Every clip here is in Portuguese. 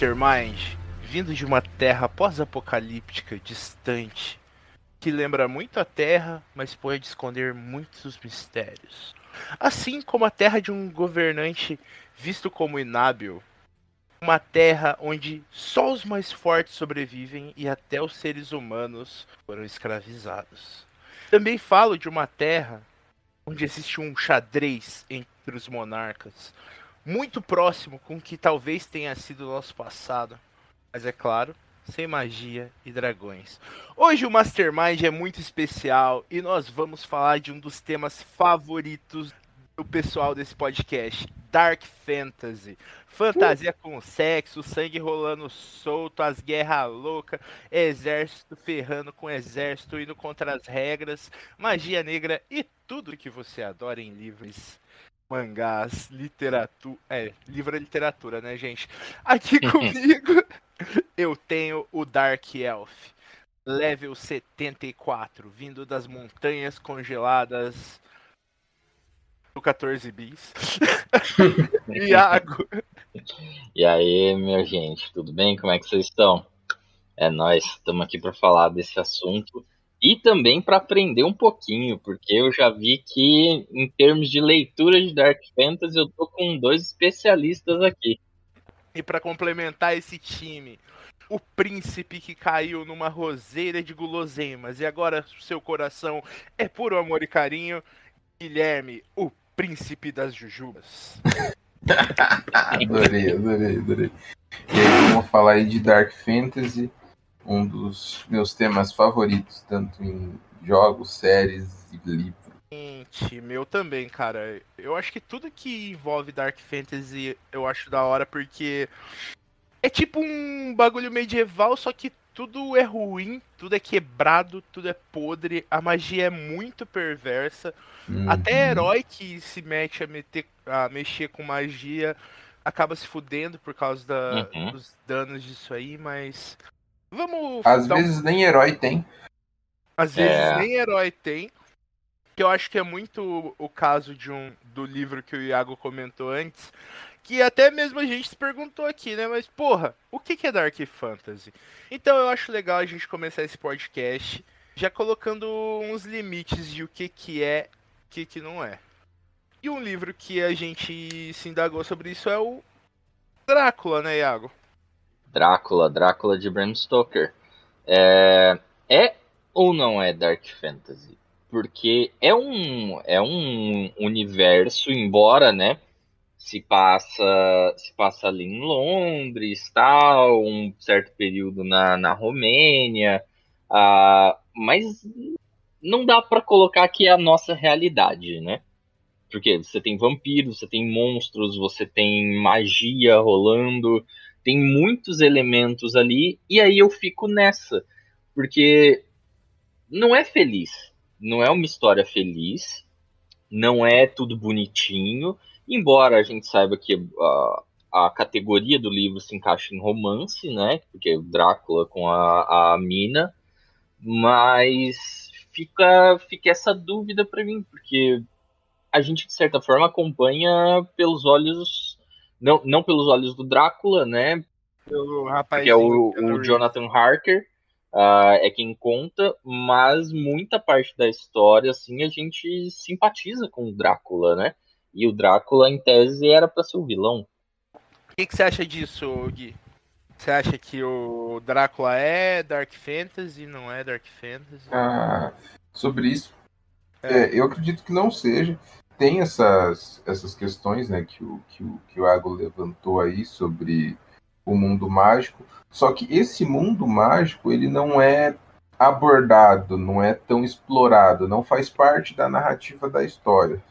Mastermind, vindo de uma terra pós-apocalíptica distante, que lembra muito a Terra, mas pode esconder muitos mistérios. Assim como a terra de um governante visto como inábil, uma terra onde só os mais fortes sobrevivem e até os seres humanos foram escravizados. Também falo de uma terra onde existe um xadrez entre os monarcas, muito próximo com o que talvez tenha sido o nosso passado. Mas é claro, sem magia e dragões. Hoje o Mastermind é muito especial e nós vamos falar de um dos temas favoritos do pessoal desse podcast, Dark Fantasy. Fantasia com sexo, sangue rolando solto, as guerras loucas, exército ferrando com exército, indo contra as regras, magia negra e tudo que você adora em livros mangás, literatura. É, livro é literatura, né, gente? Aqui comigo eu tenho o Dark Elf, level 74, vindo das montanhas congeladas do 14 bis. Iago. E aí, minha gente, tudo bem? Como é que vocês estão? É nós, estamos aqui para falar desse assunto e também para aprender um pouquinho, porque eu já vi que em termos de leitura de Dark Fantasy eu tô com dois especialistas aqui. E para complementar esse time, o príncipe que caiu numa roseira de guloseimas e agora seu coração é puro amor e carinho, Guilherme, o príncipe das jujubas. adorei, adorei, adorei. E aí, vamos falar aí de Dark Fantasy um dos meus temas favoritos, tanto em jogos, séries e livros. Gente, meu também, cara. Eu acho que tudo que envolve Dark Fantasy eu acho da hora, porque é tipo um bagulho medieval, só que tudo é ruim, tudo é quebrado, tudo é podre, a magia é muito perversa. Uhum. Até herói que se mete a, meter, a mexer com magia acaba se fudendo por causa da, uhum. dos danos disso aí, mas Vamos. Às vezes um... nem herói tem. Às vezes é. nem herói tem. Que eu acho que é muito o caso de um do livro que o Iago comentou antes. Que até mesmo a gente se perguntou aqui, né? Mas, porra, o que é Dark Fantasy? Então eu acho legal a gente começar esse podcast já colocando uns limites de o que, que é o que, que não é. E um livro que a gente se indagou sobre isso é o Drácula, né, Iago? Drácula, Drácula de Bram Stoker. É, é ou não é Dark Fantasy? Porque é um, é um universo, embora, né, se passa, se passa ali em Londres, tal, um certo período na, na Romênia, uh, mas não dá para colocar que é a nossa realidade, né? Porque você tem vampiros, você tem monstros, você tem magia rolando, tem muitos elementos ali, e aí eu fico nessa, porque não é feliz, não é uma história feliz, não é tudo bonitinho, embora a gente saiba que a, a categoria do livro se encaixa em romance, né? Porque o Drácula com a, a Mina, mas fica, fica essa dúvida para mim, porque a gente de certa forma acompanha pelos olhos não, não pelos olhos do Drácula, né? Pelo rapaz que é o, o Jonathan Harker. Uh, é quem conta, mas muita parte da história, assim, a gente simpatiza com o Drácula, né? E o Drácula, em tese, era para ser o vilão. O que, que, você acha disso, Gui? Você acha que o Drácula é Dark Fantasy, não é Dark Fantasy? Ah, sobre isso, é. É, eu acredito que não seja tem essas, essas questões né, que, o, que, o, que o Ago levantou aí sobre o mundo mágico, Só que esse mundo mágico, ele não é abordado, não é tão explorado, não faz parte da narrativa da história.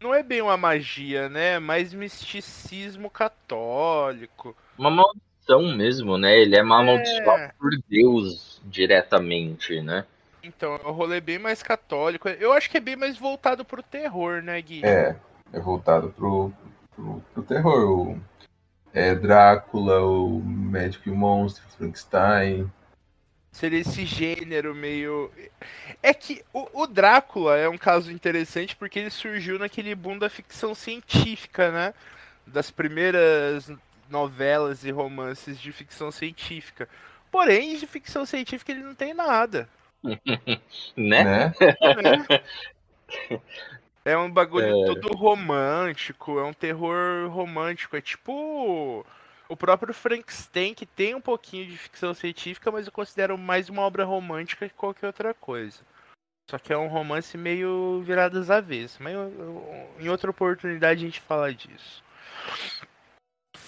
Não é bem uma magia, né? É mais misticismo católico. Uma maldição mesmo, né? Ele é amaldiçoado é... por Deus diretamente, né? Então, é um rolê bem mais católico. Eu acho que é bem mais voltado pro terror, né, Gui? É, é voltado pro, pro, pro terror. O, é Drácula, o Médico e o Monstro, Frankenstein. Seria esse gênero meio. É que o, o, Drácula é um caso interessante porque ele surgiu naquele boom da ficção científica, né? Das primeiras novelas e romances de ficção científica. Porém, de ficção científica ele não tem nada. né? né? É um bagulho é... todo romântico, é um terror romântico. É tipo o próprio Frankenstein, que tem um pouquinho de ficção científica, mas eu considero mais uma obra romântica que qualquer outra coisa. Só que é um romance meio virado às avessas. Mas eu, eu, em outra oportunidade a gente fala disso.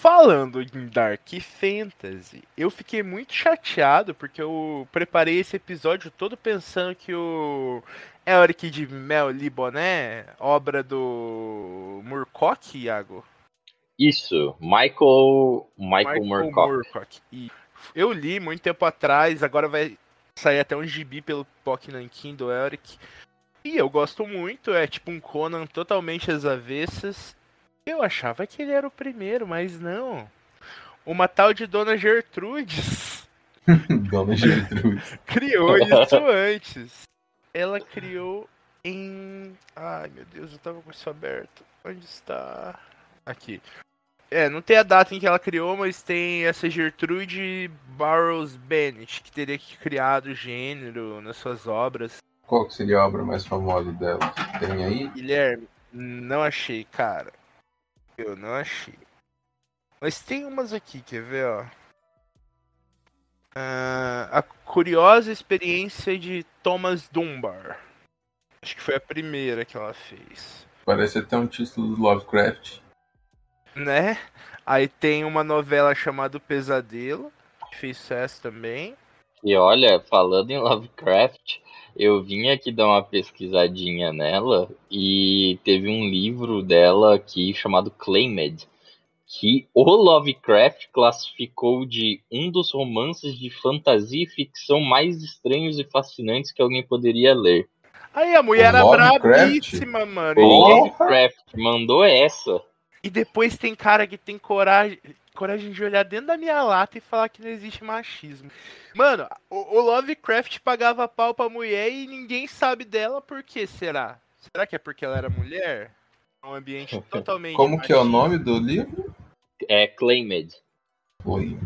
Falando em Dark Fantasy, eu fiquei muito chateado porque eu preparei esse episódio todo pensando que o Elric de Mel Liboné, obra do Murcock, Iago? Isso, Michael, Michael, Michael Moorcock. Eu li muito tempo atrás, agora vai sair até um gibi pelo Pokémon do Elric. E eu gosto muito, é tipo um Conan totalmente às avessas. Eu achava que ele era o primeiro, mas não. Uma tal de Dona Gertrudes. Dona Gertrudes. criou isso antes. Ela criou em. Ai meu Deus, eu tava com isso aberto. Onde está? Aqui. É, não tem a data em que ela criou, mas tem essa Gertrude Burroughs Bennett, que teria criado o gênero nas suas obras. Qual que seria a obra mais famosa dela? Tem aí? Guilherme, não achei, cara. Eu não achei. Mas tem umas aqui, quer ver, ó? Uh, a curiosa experiência de Thomas Dunbar. Acho que foi a primeira que ela fez. Parece até um título do Lovecraft. Né? Aí tem uma novela chamada Pesadelo, que fez sucesso também. E olha, falando em Lovecraft, eu vim aqui dar uma pesquisadinha nela e teve um livro dela aqui chamado Claimed, que o Lovecraft classificou de um dos romances de fantasia e ficção mais estranhos e fascinantes que alguém poderia ler. Aí a mulher o era brabíssima, mano. O Lovecraft mandou essa. E depois tem cara que tem coragem, coragem de olhar dentro da minha lata e falar que não existe machismo. Mano, o, o Lovecraft pagava pau pra mulher e ninguém sabe dela por que será? Será que é porque ela era mulher? É um ambiente totalmente. Como machista. que é o nome do livro? É Claimed. Oi.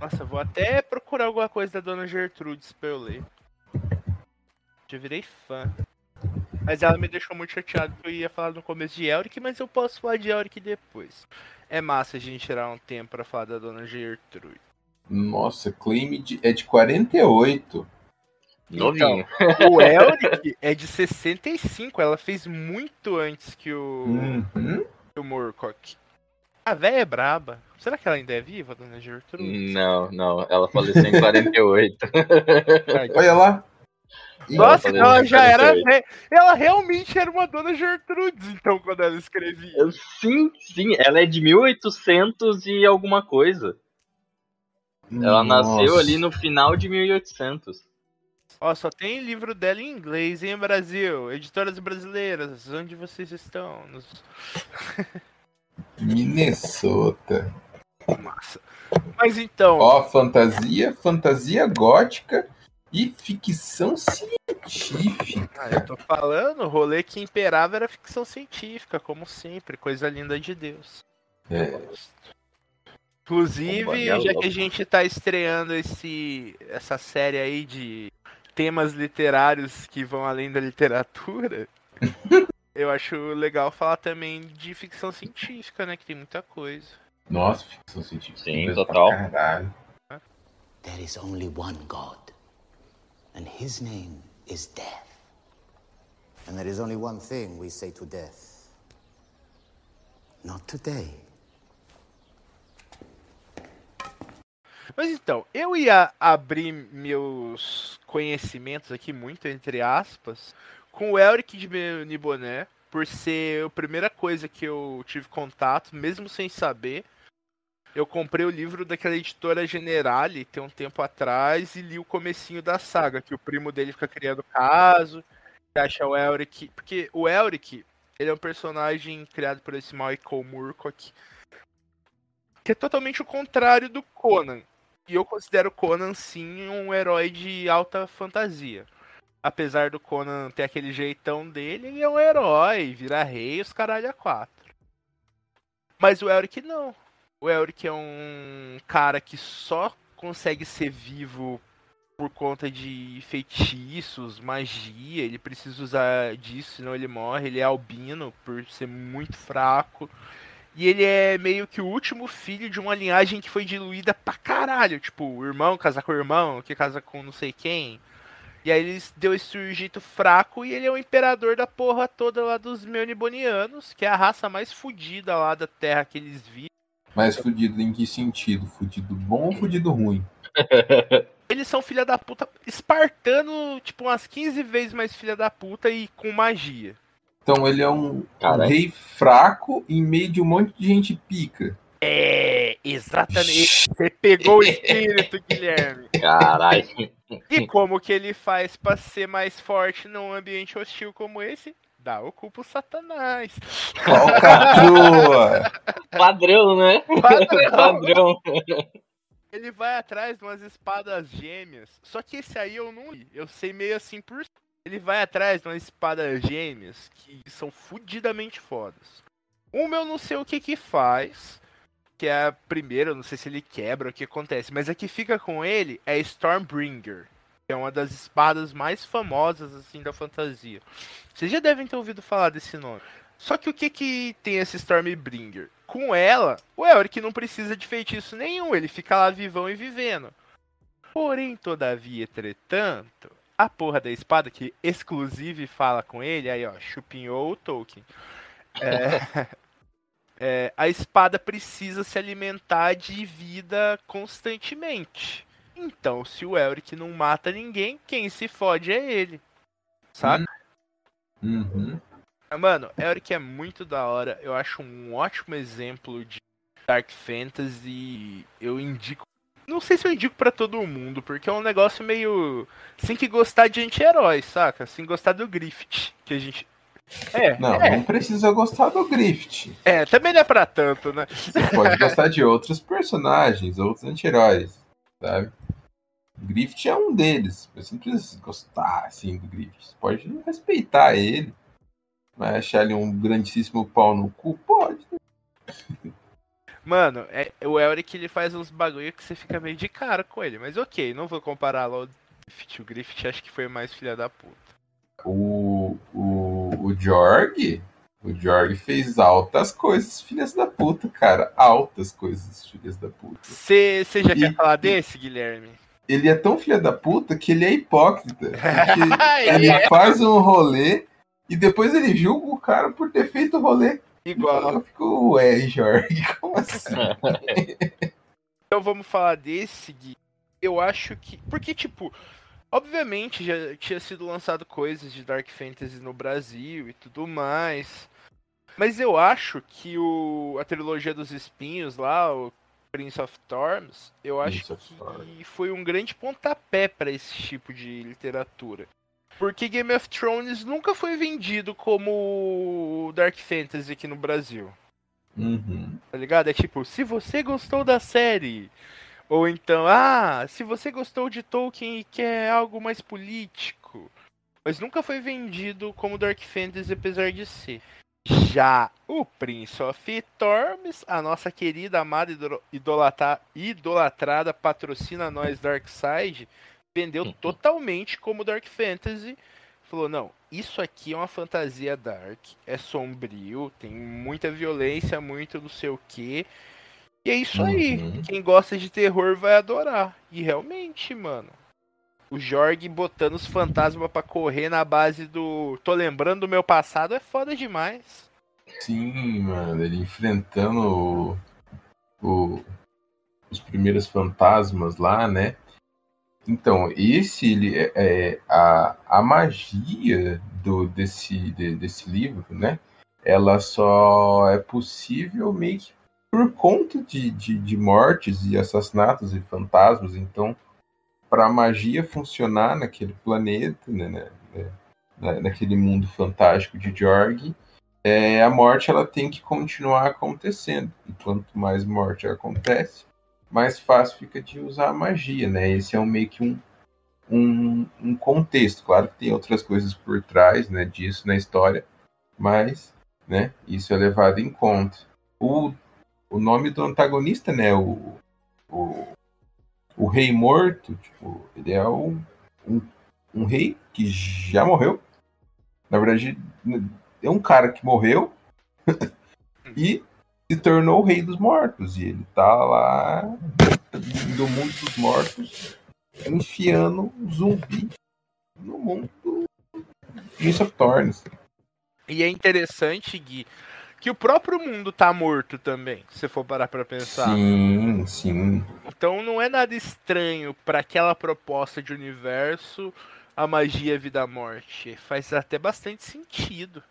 Nossa, vou até procurar alguma coisa da Dona Gertrudes pra eu ler. Já virei fã. Mas ela me deixou muito chateado que eu ia falar no começo de Elric, mas eu posso falar de Elric depois. É massa a gente tirar um tempo para falar da Dona Gertrude. Nossa, Claimed é de 48. Novinho. Então, o Elric é de 65. Ela fez muito antes que o, uhum. que o Moorcock. A véia é braba. Será que ela ainda é viva, Dona Gertrude? Não, não. Ela faleceu em 48. Olha lá. Nossa, então ela já era. Ela realmente era uma dona Gertrudes, então, quando ela escrevia. Sim, sim, ela é de 1800 e alguma coisa. Ela Nossa. nasceu ali no final de 1800. Ó, só tem livro dela em inglês, hein, Brasil? Editoras brasileiras, onde vocês estão? Nos... Minnesota. Massa. Mas então. Ó, fantasia, fantasia gótica e ficção científica. Ah, eu tô falando, o rolê que imperava era ficção científica, como sempre, coisa linda de Deus. É. Inclusive, já que a gente tá estreando esse, essa série aí de temas literários que vão além da literatura, eu acho legal falar também de ficção científica, né? Que tem muita coisa. Nossa, ficção científica. Sim, total. There is only one God and his name is death. And there is only one thing we say to death. Not today. Mas então, eu ia abrir meus conhecimentos aqui, muito entre aspas, com o Elric de Niboné, por ser a primeira coisa que eu tive contato, mesmo sem saber. Eu comprei o livro daquela editora Generale tem um tempo atrás e li o comecinho da saga, que o primo dele fica criando caso, que acha o Elric. Porque o Elric, ele é um personagem criado por esse Michael Moorcock, que é totalmente o contrário do Conan. E eu considero Conan, sim, um herói de alta fantasia. Apesar do Conan ter aquele jeitão dele, ele é um herói, vira rei, os caralho a quatro. Mas o Elric não. O Elric é um cara que só consegue ser vivo por conta de feitiços, magia. Ele precisa usar disso, senão ele morre. Ele é albino por ser muito fraco. E ele é meio que o último filho de uma linhagem que foi diluída pra caralho. Tipo, o irmão casar com o irmão, que casa com não sei quem. E aí eles deu esse jeito fraco e ele é o imperador da porra toda lá dos Meunibonianos, que é a raça mais fodida lá da terra que eles vivem. Mais fudido em que sentido? Fudido bom ou fudido ruim? Eles são filha da puta espartano, tipo, umas 15 vezes mais filha da puta e com magia. Então ele é um, um rei fraco em meio de um monte de gente pica. É, exatamente. Você pegou o espírito, Guilherme. Caralho. E como que ele faz pra ser mais forte num ambiente hostil como esse? Dá o culpo Satanás. Falcatrua! Padrão, né? Padrão. Padrão. Ele vai atrás de umas espadas gêmeas. Só que esse aí eu não li. Eu sei meio assim por. Ele vai atrás de umas espadas gêmeas que são fudidamente fodas. Uma eu não sei o que que faz. Que é a primeira, eu não sei se ele quebra o que acontece. Mas a que fica com ele é Stormbringer. É uma das espadas mais famosas assim da fantasia. Vocês já devem ter ouvido falar desse nome. Só que o que que tem esse Stormbringer? Com ela, o Elric não precisa de feitiço nenhum, ele fica lá vivão e vivendo. Porém, todavia, entretanto, a porra da espada que exclusive fala com ele, aí ó, chupinhou o Tolkien. É, é, a espada precisa se alimentar de vida constantemente. Então, se o Elric não mata ninguém, quem se fode é ele. Saca? Uhum. Mano, Elric é muito da hora. Eu acho um ótimo exemplo de Dark Fantasy. Eu indico. Não sei se eu indico para todo mundo, porque é um negócio meio. Sem que gostar de anti-herói, saca? Sem gostar do Griffith. Que a gente. É, Não, é, não precisa gostar do Griffith. é, também não é pra tanto, né? Você pode gostar de outros personagens, outros anti-heróis, sabe? O Griffith é um deles. Você não precisa gostar assim do Griffith. Você pode respeitar ele. Vai achar ele um grandíssimo pau no cu? Pode. Mano, é, o Elric ele faz uns bagulho que você fica meio de cara com ele. Mas ok, não vou comparar lá o Griffith. O Griffith acho que foi mais filha da puta. O, o, o Jorg, o Jorg fez altas coisas, filhas da puta, cara. Altas coisas, filhas da puta. Você já E- quer falar desse, Guilherme? Ele é tão filha da puta que ele é hipócrita. Porque Ele ele faz um rolê e depois ele julga o cara por ter feito o rolê. Igual. Eu fico, ué, Jorg, como assim? Então vamos falar desse, Gui. Eu acho que. Porque, tipo, obviamente já tinha sido lançado coisas de Dark Fantasy no Brasil e tudo mais. Mas eu acho que o, a trilogia dos espinhos lá, o Prince of Thorns, eu acho Prince que foi um grande pontapé para esse tipo de literatura. Porque Game of Thrones nunca foi vendido como Dark Fantasy aqui no Brasil. Uhum. Tá ligado? É tipo, se você gostou da série. Ou então, ah, se você gostou de Tolkien e quer algo mais político. Mas nunca foi vendido como Dark Fantasy, apesar de ser. Já o Prince of Thorns, a nossa querida, amada, idolata- idolatrada, patrocina nós Darkside, vendeu totalmente como Dark Fantasy. Falou, não, isso aqui é uma fantasia dark, é sombrio, tem muita violência, muito não sei o que. E é isso aí. Uhum. Quem gosta de terror vai adorar. E realmente, mano. O Jorg botando os fantasmas pra correr na base do. Tô lembrando do meu passado é foda demais. Sim, mano, ele enfrentando o, o, os primeiros fantasmas lá, né? Então, esse ele é, é a, a magia do, desse, de, desse livro, né? Ela só é possível meio que por conta de, de, de mortes e assassinatos e fantasmas. Então, para a magia funcionar naquele planeta, né, né, né, naquele mundo fantástico de Jorg, é, a morte ela tem que continuar acontecendo. E quanto mais morte acontece, mais fácil fica de usar a magia, né? Esse é um, meio que um, um, um contexto. Claro que tem outras coisas por trás né, disso na história, mas né, isso é levado em conta. O, o nome do antagonista, né? O, o, o Rei Morto, tipo, ele é um, um, um rei que já morreu. Na verdade, é um cara que morreu e se tornou o rei dos mortos. E ele tá lá do mundo dos mortos enfiando um zumbi no mundo do Prince of Thorns. E é interessante, Gui, que o próprio mundo tá morto também, se for parar pra pensar. Sim, sim. Então não é nada estranho para aquela proposta de universo a magia vida-morte. Faz até bastante sentido.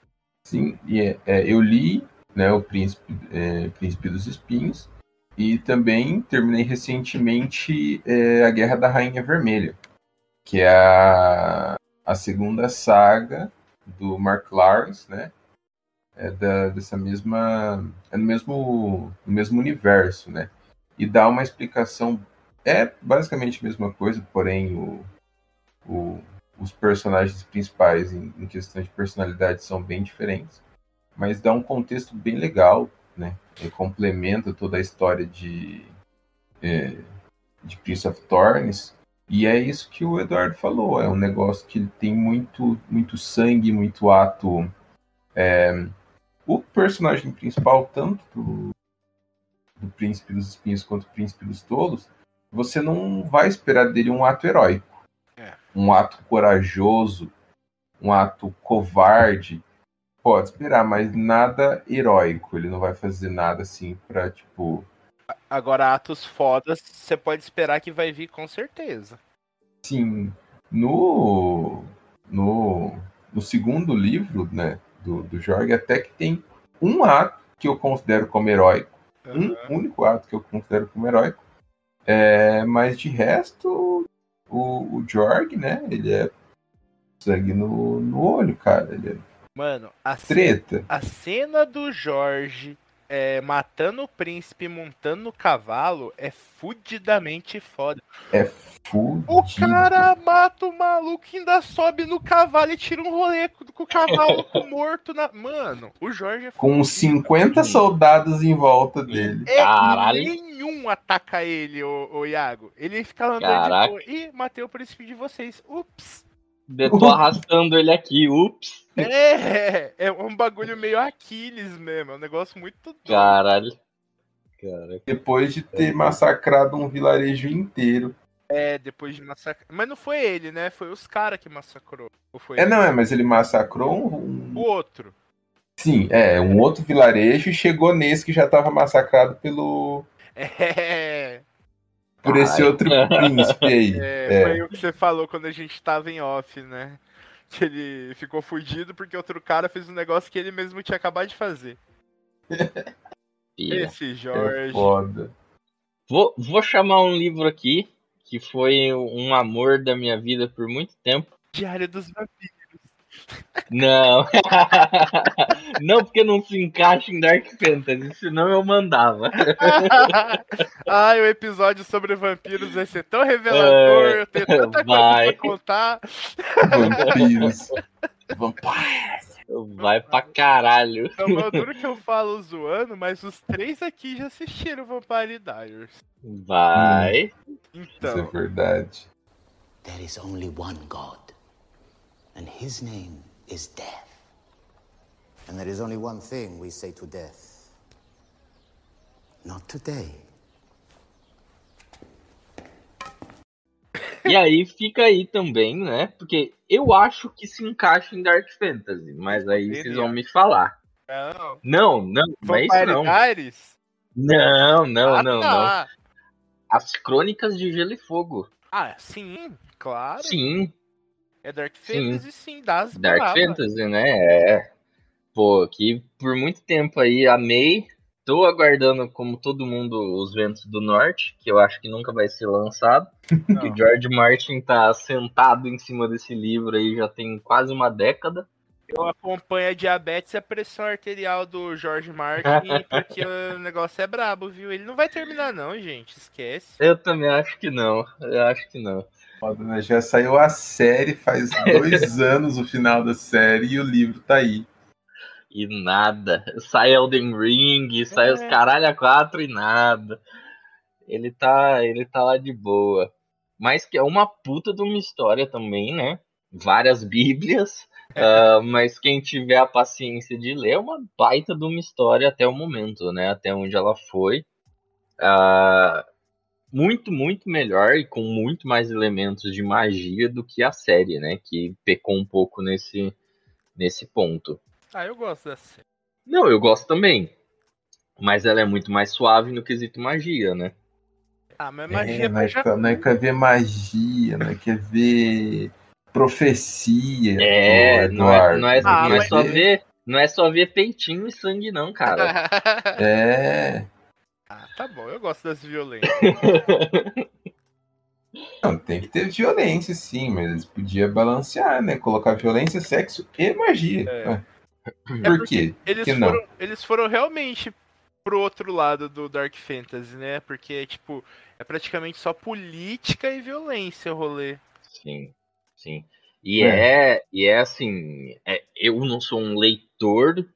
Sim, e é, é, eu li né, o Príncipe, é, Príncipe dos Espinhos e também terminei recentemente é, a Guerra da Rainha Vermelha, que é a, a segunda saga do Mark Lawrence, né? É da, dessa mesma. É no mesmo, no mesmo universo, né? E dá uma explicação. É basicamente a mesma coisa, porém o, o, os personagens principais em, em questão de personalidade são bem diferentes mas dá um contexto bem legal, né? E complementa toda a história de, é, de Prince of Thorns. E é isso que o Eduardo falou, é um negócio que tem muito, muito sangue, muito ato. É, o personagem principal, tanto do, do Príncipe dos Espinhos quanto do Príncipe dos Tolos, você não vai esperar dele um ato heróico. É. Um ato corajoso, um ato covarde, Pode esperar, mas nada heróico. Ele não vai fazer nada assim pra, tipo. Agora, atos fodas, você pode esperar que vai vir com certeza. Sim. No. No, no segundo livro, né, do, do Jorge, até que tem um ato que eu considero como heróico. Uhum. Um único ato que eu considero como heróico. É, mas de resto, o, o Jorg, né, ele é sangue no, no olho, cara. Ele é Mano, a Treta. Cena, a cena do Jorge é, matando o príncipe montando no cavalo é fudidamente foda. É fudido. O cara mata o maluco e ainda sobe no cavalo e tira um rolê com o cavalo morto na. Mano, o Jorge é Com 50 soldados em volta dele. É, Caralho. Nenhum ataca ele, o, o Iago. Ele fica andando Caraca. de boa. Ih, matei o príncipe de vocês. Ups. Tô arrastando ele aqui, ups. É, é um bagulho meio Aquiles mesmo, é um negócio muito doido. Caralho. Caraca. Depois de ter massacrado um vilarejo inteiro. É, depois de massacrar. Mas não foi ele, né? Foi os caras que massacrou. é, ele? não, é, mas ele massacrou um. O outro. Sim, é, um outro vilarejo e chegou nesse que já tava massacrado pelo. É. Por esse Ai. outro príncipe aí. É, é, foi o que você falou quando a gente tava em off, né? Que ele ficou fugido porque outro cara fez um negócio que ele mesmo tinha acabado de fazer. Esse Jorge. É foda. Vou, vou chamar um livro aqui que foi um amor da minha vida por muito tempo. Diário dos Vampiros. Não. não porque não se encaixa em Dark Fantasy, senão eu mandava. Ai, o episódio sobre vampiros vai ser tão revelador, é, eu tenho tanta vai. coisa pra contar. Vampiros. Vampires. Vai pra caralho. É uma duro que eu falo zoando, mas os três aqui já assistiram Vampire Diaries. Vai. Então. Isso é verdade. There is only one God and his name is death. And there is only one thing we say to death. Not today. E aí fica aí também, né? Porque eu acho que se encaixa em Dark Fantasy, mas aí vocês vão me falar. Não, não, não, não é isso não. Não, não, ah, não, tá. não. as Crônicas de Gelo e Fogo. Ah, sim, claro. Sim, É Dark Sim. Fantasy, sim, das Dark bravas. Fantasy, né? É. Pô, que por muito tempo aí amei. Tô aguardando, como todo mundo, os Ventos do Norte, que eu acho que nunca vai ser lançado. Não. O George Martin tá sentado em cima desse livro aí já tem quase uma década. Eu acompanho a diabetes e a pressão arterial do George Martin, porque o negócio é brabo, viu? Ele não vai terminar, não, gente. Esquece. Eu também acho que não. Eu acho que não. Foda, né? Já saiu a série faz dois anos o final da série e o livro tá aí. E nada. Sai Elden Ring, sai É. os caralho a quatro e nada. Ele tá, ele tá lá de boa. Mas que é uma puta de uma história também, né? Várias bíblias. ah, mas quem tiver a paciência de ler é uma baita de uma história até o momento, né? Até onde ela foi. Ah, muito, muito melhor e com muito mais elementos de magia do que a série, né? Que pecou um pouco nesse, nesse ponto. Ah, eu gosto dessa série. Não, eu gosto também. Mas ela é muito mais suave no quesito magia, né? Ah, mas magia É, nós, já... quer- nós quer ver magia, nós quer ver profecia. É, Ô, não é, Eduardo. não é, Ah, não é mas- só ver, não é só ver peitinho e sangue não, cara. É. ah, tá bom, eu gosto das violentas. Não, tem que ter violência, sim, mas eles podiam balancear, né? Colocar violência, sexo e magia. É. Ah, É Por porque quê? Eles Que não? foram, eles foram realmente pro outro lado do Dark Fantasy, né? Porque, tipo, é praticamente só política e violência o rolê. Sim, sim. E é, e é assim, é- eu não sou um leitor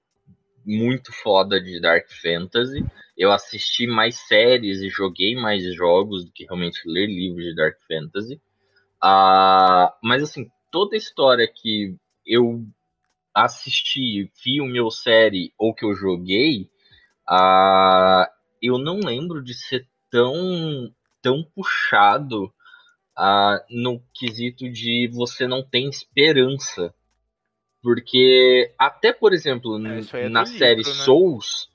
muito foda de Dark Fantasy. Eu assisti mais séries e joguei mais jogos do que realmente ler livros de Dark Fantasy. Ah, mas assim, toda história que eu assisti, filme ou série, ou que eu joguei, ah, eu não lembro de ser tão, tão puxado ah, no quesito de você não tem esperança. Porque, até por exemplo, É, é na livro, série né? Souls.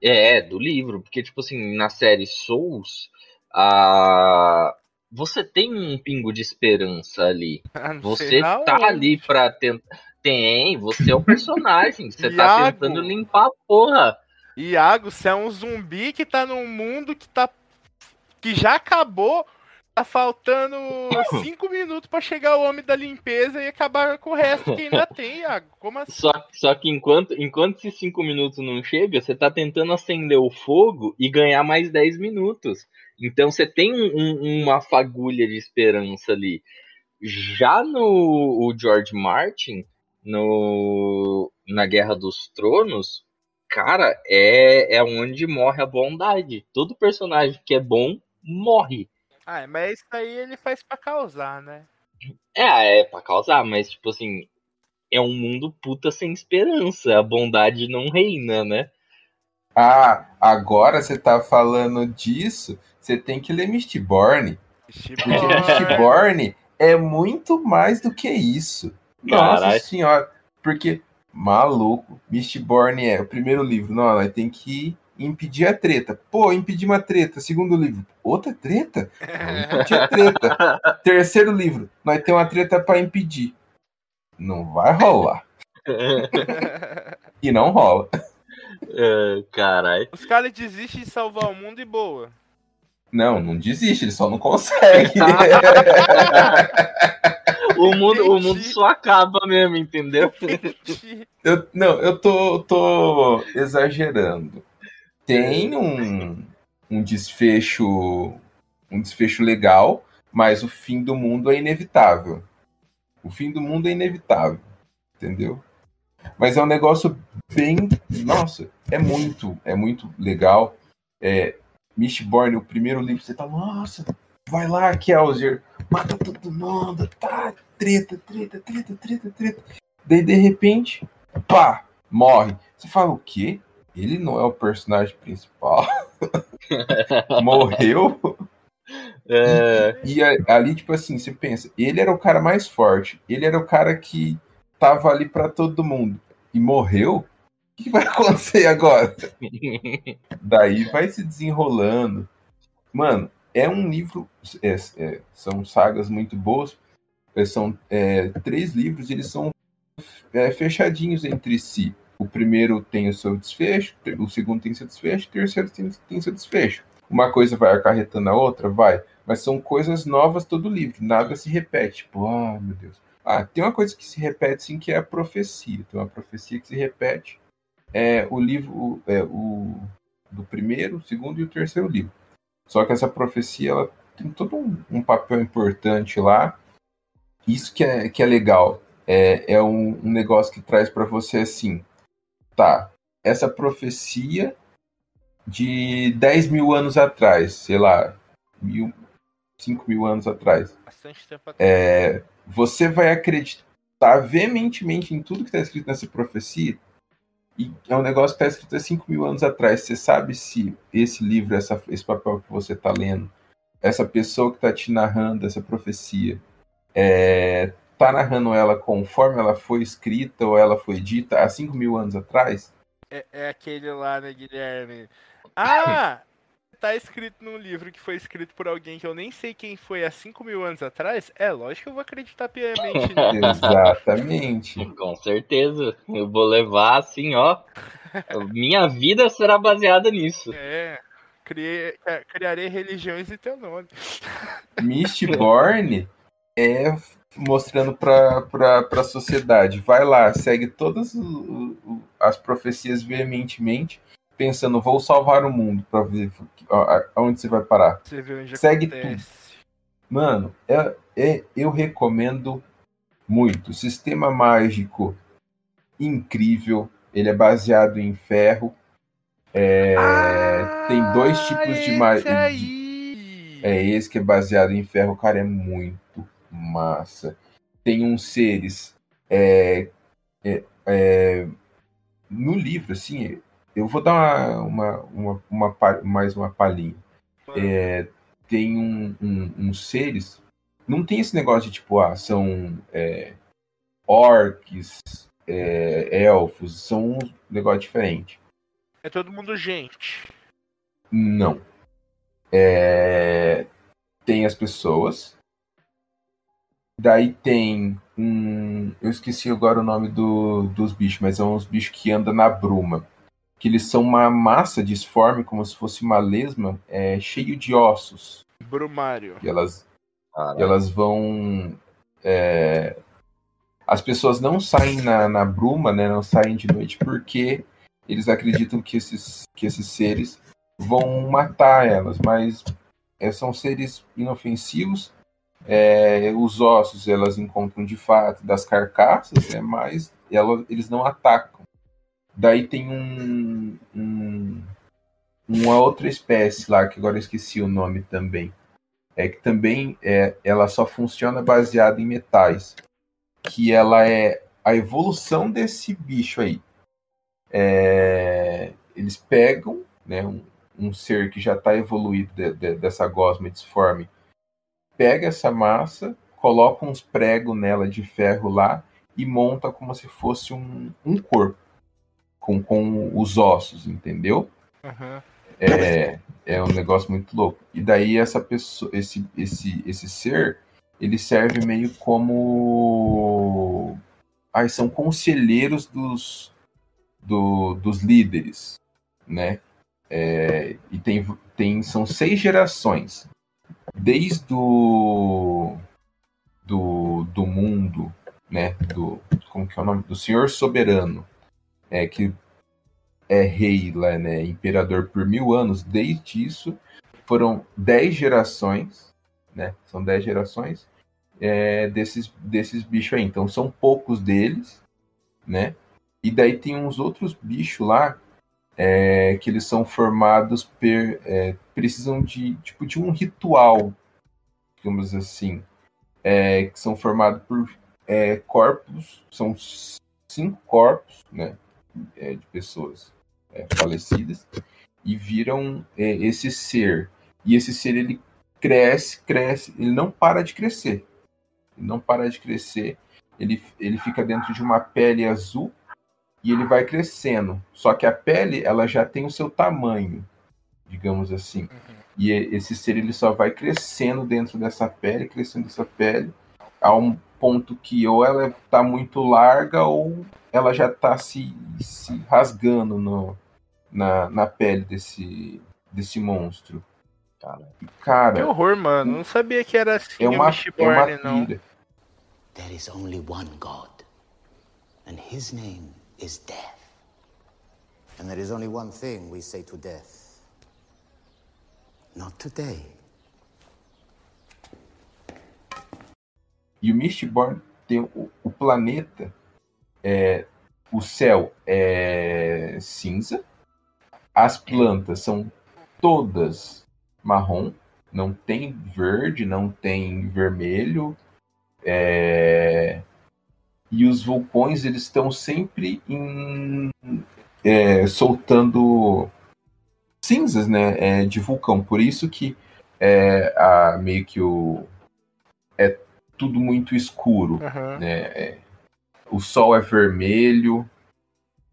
É, é, do livro. Porque, tipo assim, na série Souls. ah, você tem um pingo de esperança ali. Ah, Você tá onde. ali pra tentar. Tem, você é o personagem. Você tá tentando limpar a porra. Iago, você é um zumbi que tá num mundo que tá. que já acabou. Tá faltando cinco minutos pra chegar o homem da limpeza e acabar com o resto que ainda tem, Iago. Como assim? Só, só que enquanto, enquanto esses 5 minutos não chega, você tá tentando acender o fogo e ganhar mais 10 minutos. Então você tem um- um- uma fagulha de esperança ali. Já no o George Martin, no, na Guerra dos Tronos, cara, é, é onde morre a bondade. Todo personagem que é bom morre. Ah, mas isso aí ele faz pra causar, né? É, é pra causar, mas tipo assim, é um mundo puta sem esperança. A bondade não reina, né? Ah, agora você tá falando disso, você tem que ler Mistborn. Porque Tipo, Mistborn é muito mais do que isso. Nossa Caralho. senhora. Porque, maluco, Mistborn é o primeiro livro. Não, ela tem que impedir a treta. Pô, impedir uma treta. Segundo livro, outra treta? Impedir a treta. Terceiro livro, nós temos uma treta pra impedir. Não vai rolar. E não rola. É, Caralho. Os caras desistem de salvar o mundo e boa. Não, não desiste, ele só não consegue. O mundo, o mundo Entendi. só acaba mesmo, entendeu? Eu, não, eu tô, tô exagerando. Tem um, um desfecho um desfecho legal, mas o fim do mundo é inevitável. O fim do mundo é inevitável, entendeu? Mas é um negócio bem, nossa, é muito, é muito legal. É, Mistborn, o primeiro livro, você tá, nossa, vai lá, Kelsier, mata todo mundo, tá, treta, treta, treta, treta, treta. Daí de repente, pá, morre. Você fala o quê? Ele não é o personagem principal. Morreu? É, E a- ali, tipo assim, você pensa, ele era o cara mais forte. Ele era o cara que tava ali pra todo mundo. E morreu? O que vai acontecer agora? Daí vai se desenrolando. Mano, é um livro, é, é, são sagas muito boas, é, são é, três livros, eles são é, fechadinhos entre si. O primeiro tem o seu desfecho, o segundo tem seu desfecho, o terceiro tem, tem seu desfecho. Uma coisa vai acarretando a outra, vai, mas são coisas novas todo livro, nada se repete. Tipo, ah, meu Deus. Ah, tem uma coisa que se repete sim, que é a profecia. Tem uma profecia que se repete. É o livro, é, o do primeiro, segundo e o terceiro livro. Só que essa profecia ela tem todo um, um papel importante lá. Isso que é, que é legal. É, é um, um negócio que traz para você assim, tá? Essa profecia de 10 mil anos atrás, sei lá, mil, 5 mil anos atrás. Bastante tempo atrás. É, você vai acreditar veementemente em tudo que está escrito nessa profecia? E é um negócio que está escrito há 5 mil anos atrás. Você sabe se esse livro, essa, esse papel que você está lendo, essa pessoa que está te narrando essa profecia, é, tá narrando ela conforme ela foi escrita ou ela foi dita há 5 mil anos atrás? É, é aquele lá, né, Guilherme? Ah! tá escrito num livro que foi escrito por alguém que eu nem sei quem foi há 5 mil anos atrás, é lógico que eu vou acreditar piamente nisso. Exatamente. Com certeza. Eu vou levar assim, ó. Minha vida será baseada nisso. É. Criei, é, criarei religiões em teu nome. Mistborn é mostrando para a sociedade. Vai lá, segue todas as profecias veementemente pensando, vou salvar o mundo pra ver aonde você vai parar. Você vê onde Segue acontece. tudo. Mano, é, é, eu recomendo muito. Sistema mágico incrível. Ele é baseado em ferro. É, Ah, tem dois tipos de magia. É esse que é baseado em ferro, cara, é muito massa. Tem uns seres. é, é, é, no livro, assim, eu vou dar uma, uma, uma, pa- mais uma palhinha. É, tem um, um- uns seres. Não tem esse negócio de tipo, ah, são é, orcs, é, elfos, são um negócio diferente. É todo mundo gente. Não. É, tem as pessoas. Daí tem um. Eu esqueci agora o nome do, dos bichos, mas são uns bichos que andam na bruma. Que eles são uma massa disforme, como se fosse uma lesma, é, cheio de ossos. Brumário. E elas, e elas vão. é, As pessoas não saem na, na bruma, né? Não saem de noite porque eles acreditam que esses, que esses seres vão matar elas, mas é, são seres inofensivos. É, os ossos elas encontram de fato das carcaças, né, mas ela, eles não atacam. Daí tem um, um- uma outra espécie lá, que agora eu esqueci o nome também. É que também é, ela só funciona baseada em metais. Que ela é a evolução desse bicho aí. É, eles pegam né, um, um ser que já está evoluído de- de- dessa gosma disforme, pega essa massa, coloca uns pregos nela de ferro lá e monta como se fosse um, um corpo com, com os ossos, entendeu? Aham. É, é um negócio muito louco. E daí essa pessoa, esse, esse, esse ser, ele serve meio como. Ai, são conselheiros dos, do- dos líderes, né? É, e tem, tem, são seis gerações. Desde o do, do mundo, né? Do, como que é o nome? Do Senhor Soberano, é, que é rei lá, né? Imperador por mil anos. Desde isso, foram dez gerações, né? São dez gerações é, desses, desses bichos aí. Então são poucos deles, né? E daí tem uns outros bichos lá é, que eles são formados per, é, precisam de tipo de um ritual, digamos assim, é, que são formados por é, corpos, são cinco corpos, né? é, de pessoas é, falecidas e viram esse ser. E esse ser ele cresce, cresce, ele não para de crescer. Ele não para de crescer. Ele, ele fica dentro de uma pele azul e ele vai crescendo. Só que a pele ela já tem o seu tamanho. digamos assim. E e- esse ser ele só vai crescendo dentro dessa pele, crescendo dessa pele, a um ponto que ou ela tá muito larga ou ela já tá se, se rasgando no, na, na pele desse, desse monstro. Cara, E, cara, Que horror, mano. Não sabia que era assim é o uma, é uma Mistborn, não. There is only one God, and his name is death. And there is only one thing we say to death Not today. E o Mistborn tem o, o planeta, é, o céu é cinza, as plantas são todas marrom, não tem verde, não tem vermelho, é, e os vulcões eles estão sempre em, é, soltando cinzas, né, é, de vulcão. Por isso que é, a, meio que o é tudo muito escuro Aham. né? É, o sol é vermelho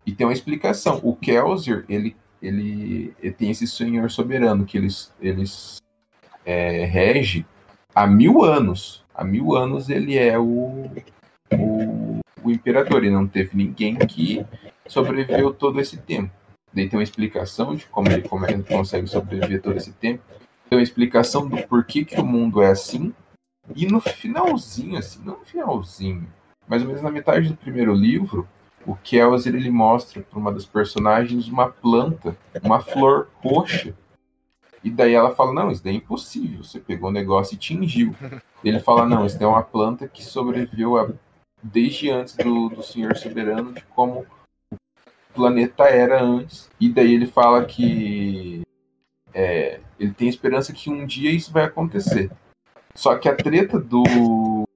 e tem uma explicação. O Kelsier ele, ele, ele tem esse senhor soberano que eles, eles é, rege há mil anos. Há mil anos ele é o, o, o imperador e não teve ninguém que sobreviveu todo esse tempo. Daí tem uma explicação de como ele, como ele consegue sobreviver todo esse tempo. Tem uma explicação do porquê que o mundo é assim. E no finalzinho, assim, não no finalzinho, mais ou menos na metade do primeiro livro, o Kelsier ele mostra para uma das personagens uma planta, uma flor roxa. E daí ela fala: Não, isso daí é impossível. Você pegou o negócio e tingiu. Ele fala: Não, isso daí é uma planta que sobreviveu a- desde antes do, do Senhor Soberano, de como o planeta era antes. E daí ele fala que é, ele tem esperança que um dia isso vai acontecer. Só que a treta do,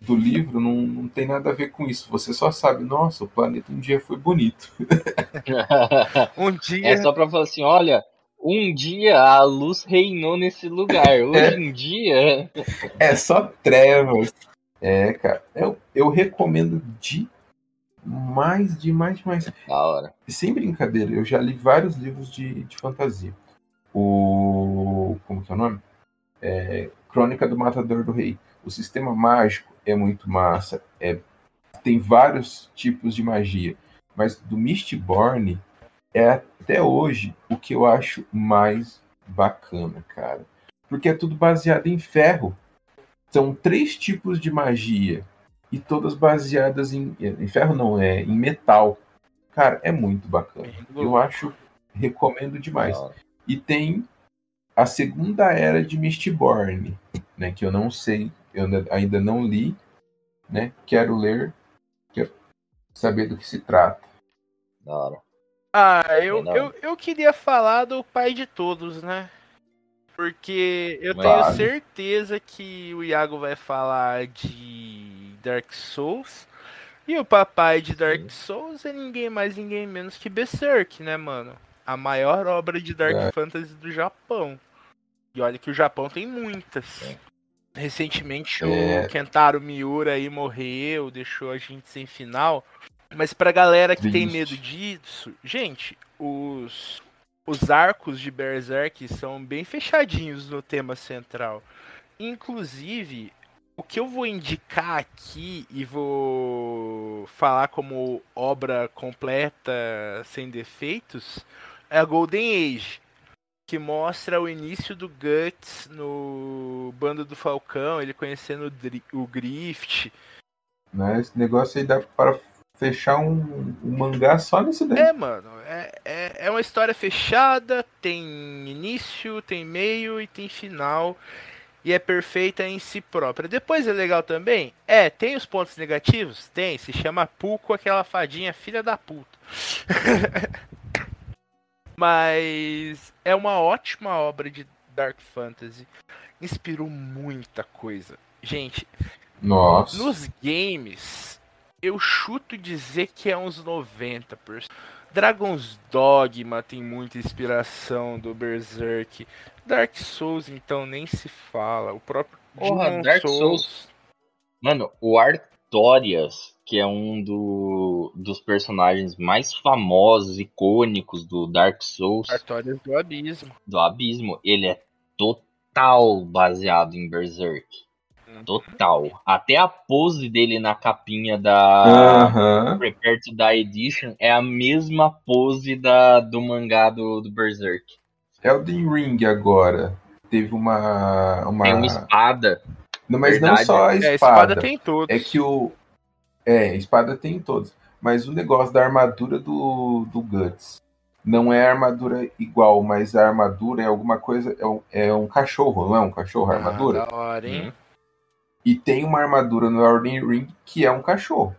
do livro não, não tem nada a ver com isso. Você só sabe, nossa, o planeta um dia foi bonito. Um dia. é só pra falar assim, olha, um dia a luz reinou nesse lugar. Hoje em dia. É só trevas. É, cara. Eu, eu recomendo demais, demais, demais. Da hora. Sem brincadeira, eu já li vários livros de, de fantasia. O. Como que é o nome? É, Crônica do Matador do Rei. O sistema mágico é muito massa. É, tem vários tipos de magia. Mas do Mistborn é até hoje o que eu acho mais bacana, cara. Porque é tudo baseado em ferro. São três tipos de magia. E todas baseadas em. Em ferro não, é em metal. Cara, é muito bacana. Eu acho, recomendo demais. E tem a segunda era de Mistborn, né? Que eu não sei, eu ainda- não li, né? Quero ler, quero saber do que se trata. Da hora. Ah, eu, eu, eu queria falar do pai de todos, né? Porque eu tenho certeza que o Iago vai falar de Dark Souls. E o papai de Dark Souls é ninguém mais, ninguém menos que Berserk, né, mano? A maior obra de Dark É. Fantasy do Japão. E olha que o Japão tem muitas. Recentemente É. o Kentaro Miura aí morreu, deixou a gente sem final. Mas pra galera que tem medo disso, gente, os os arcos de Berserk são bem fechadinhos no tema central. Inclusive, o que eu vou indicar aqui e vou falar como obra completa sem defeitos é a Golden Age, que mostra o início do Guts no Bando do Falcão, ele conhecendo o, Dri- o Grift. Né? Esse negócio aí dá para fechar um, um mangá só nisso daí. É, mano, é, é, é uma história fechada, tem início, tem meio e tem final. E é perfeita em si própria. Depois é legal também? É, tem os pontos negativos? Tem, se chama Puco, aquela fadinha filha da puta. Mas é uma ótima obra de Dark Fantasy. Inspirou muita coisa. Gente, Nossa. nos games, eu chuto dizer que é uns 90%. Dragon's Dogma tem muita inspiração do Berserk. Dark Souls, então, nem se fala. O próprio Porra, Demon Dark Souls. Mano, o Artorias, que é um do, dos personagens mais famosos, icônicos do Dark Souls, Artórias do Abismo. do Abismo, ele é total baseado em Berserk. Total. Até a pose dele na capinha da Aham. Prepare to Die Edition é a mesma pose da, do mangá do, do Berserk. Elden Ring agora. Teve uma. uma... Tem uma espada. Não, mas não Verdade. só a É, a espada. espada tem todos. É que o. É, espada tem em todos. Mas o negócio da armadura do, do Guts não é armadura igual, mas a armadura é alguma coisa. É um, é um cachorro, não é um cachorro a armadura? Ah, da hora, hein? E tem uma armadura no Elden Ring que é um cachorro.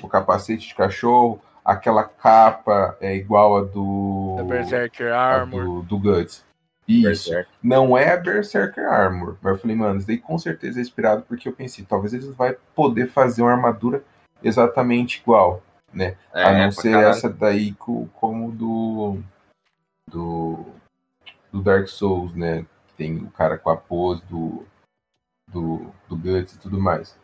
O capacete de cachorro, aquela capa é igual a do. Da Berserker Armor. do, do Guts. Isso. Berserk. Não é a Berserker Armor. Mas eu falei, mano, isso daí com certeza é inspirado porque eu pensei, talvez eles vão poder fazer uma armadura exatamente igual. É, a não ser caralho. essa daí co- como do, do. do Dark Souls, né? Tem o cara com a pose do. Do, do Guts e tudo mais.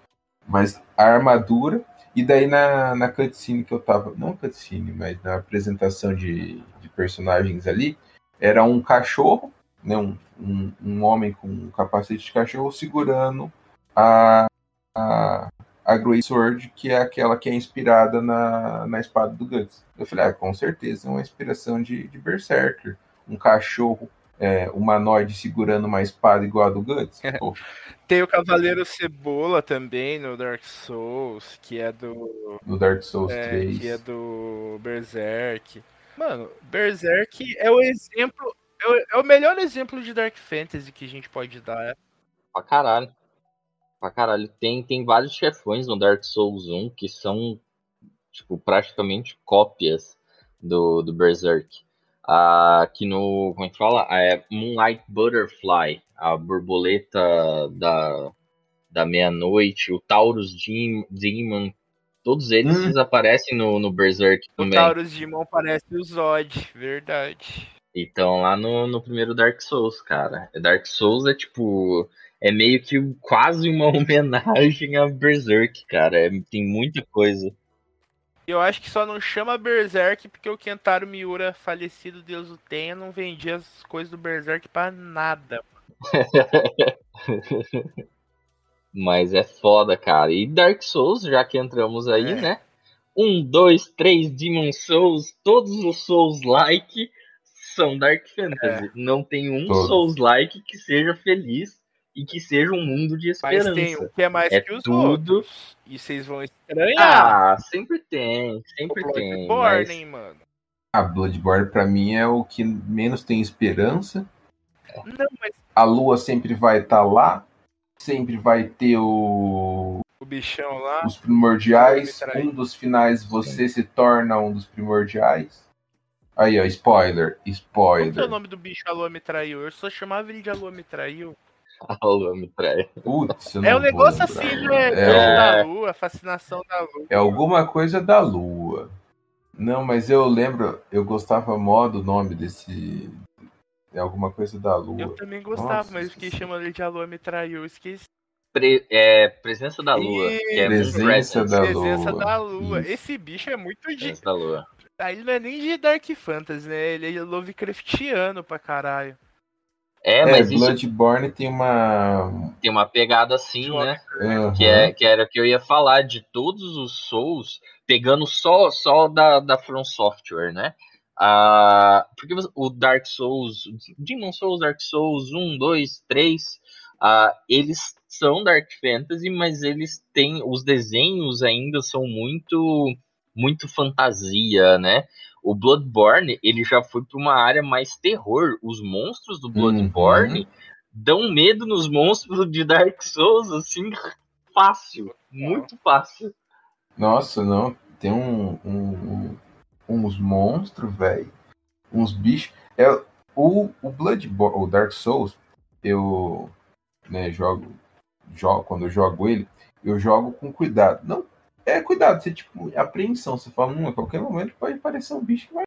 Mas a armadura. E daí na, na cutscene que eu tava. Não cutscene, mas na apresentação de, de personagens ali. Era um cachorro, né? Um, um, um homem com um capacete de cachorro segurando a, a, a Great Sword, que é aquela que é inspirada na, na espada do Guts. Eu falei, ah, com certeza, é uma inspiração de, de Berserker. Um cachorro é, humanoide segurando uma espada igual a do Guts. Pô, Tem o Cavaleiro Cebola também no Dark Souls, que é do. no Dark Souls É, 3. que é do Berserk. Mano, Berserk é o exemplo. É o, é o melhor exemplo de Dark Fantasy que a gente pode dar. Pra caralho. Pra caralho. Tem, tem vários chefões no Dark Souls 1 que são, tipo, praticamente cópias do, do Berserk. Ah, que no. Como é que fala? É Moonlight Butterfly, a borboleta da, da meia-noite, o Taurus Dem- Demon. Todos eles Hum. aparecem no, no Berserk O também. Taurus Demon parece o Zod, verdade. Então, lá no, no primeiro Dark Souls, cara. Dark Souls é tipo. É meio que quase uma homenagem a Berserk, cara. É- tem muita coisa. Eu acho que só não chama Berserk porque o Kentaro Miura, falecido Deus o tenha, não vendia as coisas do Berserk pra nada. Mas é foda, cara. E Dark Souls, já que entramos aí, É. né? Um, dois, três Demon Souls, todos os Souls-like são Dark Fantasy. Não tem um Todos. Souls-like que seja feliz e que seja um mundo de Mas esperança. tem um que é mais É que os tudo- outros. E vocês vão estranhar. Ah, sempre tem, o sempre tem. Bloodborne, Mas... hein, mano. A Bloodborne pra mim é o que menos tem esperança. Não, mas A lua sempre vai estar lá. Sempre vai ter o, o bichão lá. os primordiais. Um dos finais você se torna um dos primordiais. Aí, ó, spoiler. Qual que é o Spoiler. nome do bicho A Lua me traiu? Eu só chamava ele de A Lua me traiu. A lua me trai. Putz, É um negócio lembrar. assim, né? É, da lua, fascinação da lua. é alguma coisa da lua. Não, mas eu lembro, eu gostava mó do nome desse. É alguma coisa da lua. Eu também gostava, Nossa, mas eu fiquei chamando ele de A Lua me traiu. Eu esqueci. Pre- é, presença da lua. Que é Presença da Presença lua. da lua. Isso. Esse bicho é muito de. Presença da lua. Ele não é nem de Dark Fantasy, né? Ele é Lovecraftiano pra caralho. É, É, mas isso Bloodborne tem uma. tem uma pegada assim, né? Aham. Que, é, que era o que eu ia falar de todos os Souls, pegando só, só da, da From Software, né? Ah, porque o Dark Souls, Demon Souls, Dark Souls 1, 2, 3, ah, eles são Dark Fantasy, mas eles têm. Os desenhos ainda são muito muito fantasia, né? O Bloodborne, ele já foi para uma área mais terror. Os monstros do Bloodborne dão medo nos monstros de Dark Souls, assim, fácil. Muito fácil. Nossa, não. Tem um, um- um- uns monstros, velho. Uns bichos. É, o, o Bloodborne, o Dark Souls, eu né, jogo, jogo. Quando eu jogo ele, eu jogo com cuidado. Não, é cuidado, você tipo, apreensão. Você fala, hum, a qualquer momento pode aparecer um bicho que vai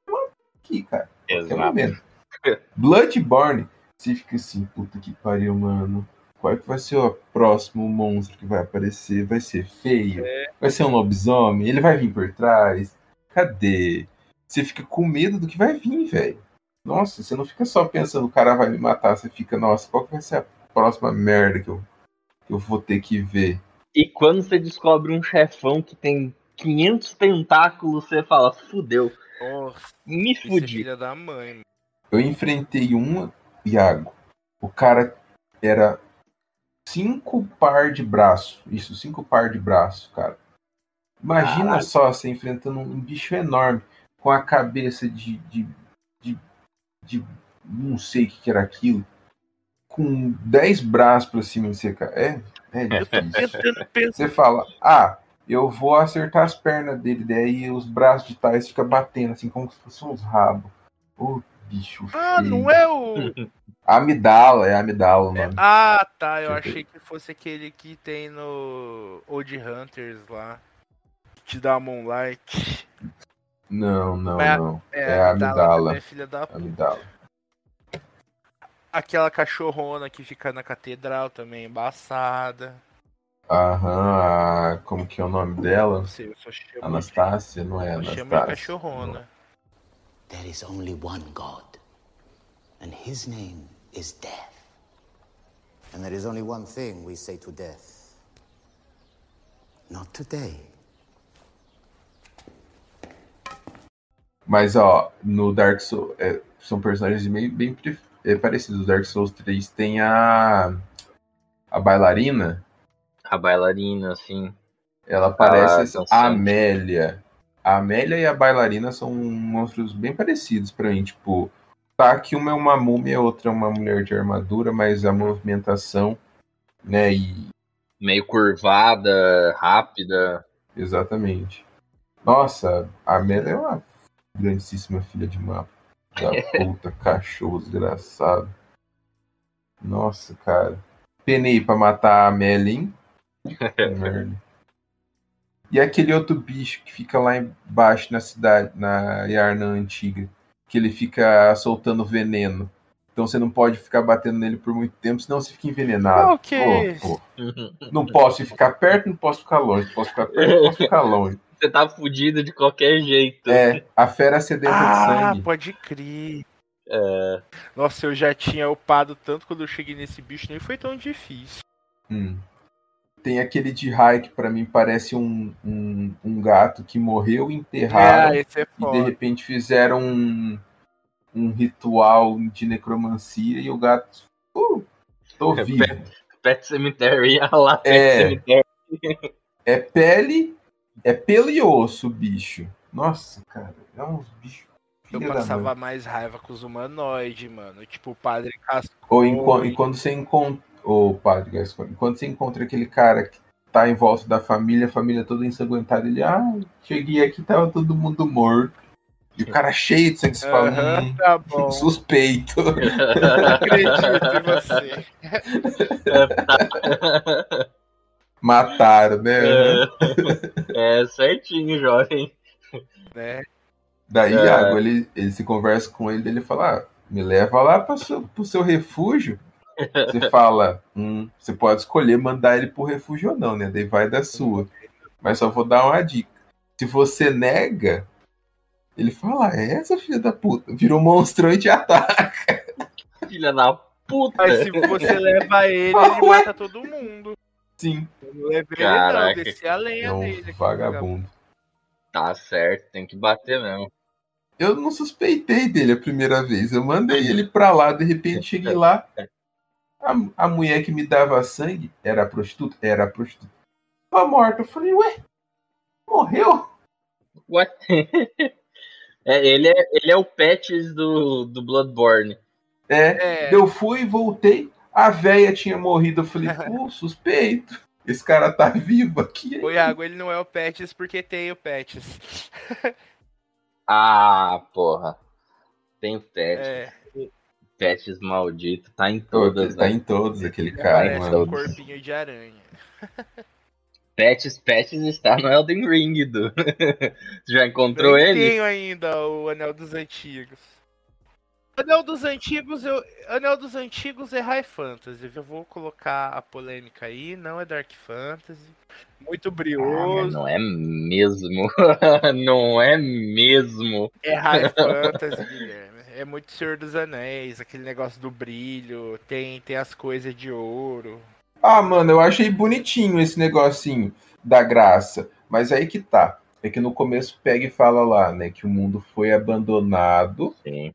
aqui, cara. A qualquer momento. Bloodborne, você fica assim, puta que pariu, mano. qual é que vai ser o próximo monstro que vai aparecer? Vai ser feio? Vai ser um lobisomem? Ele vai vir por trás? Cadê? Você fica com medo do que vai vir, velho. Nossa, você não fica só pensando o cara vai me matar, você fica, nossa, qual que vai ser a próxima merda que eu, que eu vou ter que ver? E quando você descobre um chefão que tem 500 tentáculos, você fala, fudeu, Nossa, me fudi. filha da mãe. Eu enfrentei uma, Iago. O cara era cinco par de braço. Isso, cinco par de braço, cara. Imagina Caralho. só você enfrentando um bicho enorme com a cabeça de. de, de, de- não sei o que, que era aquilo. Com 10 braços pra cima de você, cara. É, é difícil. Você fala, ah, eu vou acertar as pernas dele, daí os braços de trás ficam batendo, assim, como se fossem uns rabos. Ô, bicho Ah, feio. não é o. Amidala, é amidala o nome. Ah, tá. Eu achei que fosse aquele que tem no Old Hunters lá. Que te dá Moonlight. Não, não, Mas- não. É, É a amidala. também é filha da puta. Amidala. Aquela cachorrona que fica na catedral também, embaçada. Aham, a- como que é o nome dela? Não sei, eu só chamo, Anastácia, não é eu chamo de Anastácia? cachorrona. There is only one God, and his name is death. And there is only one thing we say to death Not today. Mas, ó, no Dark Souls, é, são personagens bem, bem é, parecidos. No Dark Souls 3 tem a, a bailarina, A bailarina, assim. ela parece Ah, a Amélia. A Amélia e a bailarina são monstros bem parecidos pra mim. Tipo, tá que uma é uma múmia a outra é uma mulher de armadura, mas a movimentação, né, e Meio curvada, rápida. Exatamente. Nossa, a Amélia é uma grandíssima filha de uma da puta, cachorro desgraçado. Nossa, cara. Penei pra matar a? Que merda. E aquele outro bicho que fica lá embaixo na cidade, na Yarnan antiga, que ele fica soltando veneno. Então você não pode ficar batendo nele por muito tempo, senão você fica envenenado. É esse? pô. Não posso ficar perto, não posso ficar longe. Não posso ficar perto, não posso ficar longe. Você tá fudido de qualquer jeito. É, a fera sedenta de Ah, sangue. pode crer. É, Nossa, eu já tinha upado tanto quando eu cheguei nesse bicho, nem foi tão difícil. Hum. Tem aquele de Rai que pra mim parece um, um, um gato que morreu, Ah, esse é e de repente fizeram um, um ritual de necromancia e o gato. Uh, tô É, vivo. Pet Cemetery, olha lá, Pet É. Cemetery. É pele, é pelo e osso, bicho. Nossa, cara, é uns bichos. Eu passava mais raiva com os humanoides, mano. Tipo, o padre Casco. Ou enquanto, e quando você encontra. Ô, padre Gascon, quando você encontra aquele cara que tá em volta da família, a família toda ensanguentada, ele, ah, cheguei aqui, tava todo mundo morto. E o cara cheio de sangue, você fala, Aham, hum, tá bom. suspeito. Acredito em você. Mataram, né? É, é certinho, jovem. Né? Daí, É. Iago, ele, ele se conversa com ele, ele fala, ah, me leva lá para seu, pro seu refúgio. Você fala, hum, você pode escolher mandar ele pro refúgio ou não, né? Daí vai da sua. Mas só vou dar uma dica. Se você nega, ele fala, "Ah, é essa filha da puta, virou um monstrão e te ataca. Filha da puta. Mas se você leva ele, Ah, ele ué? mata todo mundo. Sim, Eu não levei ele, não. Caraca. Desci a lenha é um dele. aqui, vagabundo. Tá certo, tem que bater mesmo. Eu não suspeitei dele a primeira vez. Eu mandei ele pra lá, de repente cheguei lá. A, a mulher que me dava sangue era a prostituta? Era a prostituta. Tava morta. Eu falei, ué, morreu? What? É, ele, é, ele é o Patches do, do Bloodborne. É, É, eu fui, voltei. A véia tinha morrido. Eu falei, pô, suspeito. Esse cara tá vivo aqui. o Iago, ele não é o Pets porque tem o Pets. Ah, porra. Tem o Patches. É, Patches maldito. Tá em Pô, todas, tá né? em todos aquele ele cara, parece um mano. corpinho de aranha. Patches, Patches está no Elden Ring, do. Você já encontrou Nem ele? tenho ainda o Anel dos Antigos. Anel dos Antigos, eu, Anel dos Antigos é High Fantasy. Eu vou colocar a polêmica aí, não é Dark Fantasy. Muito Ah, brioso. não é mesmo. não é mesmo. É High Fantasy, Guilherme. É muito Senhor dos Anéis, aquele negócio do brilho, tem, tem as coisas de ouro. Ah, mano, eu achei bonitinho esse negocinho da graça. Mas aí que tá. É que no começo pega e fala lá, né, que o mundo foi abandonado Sim.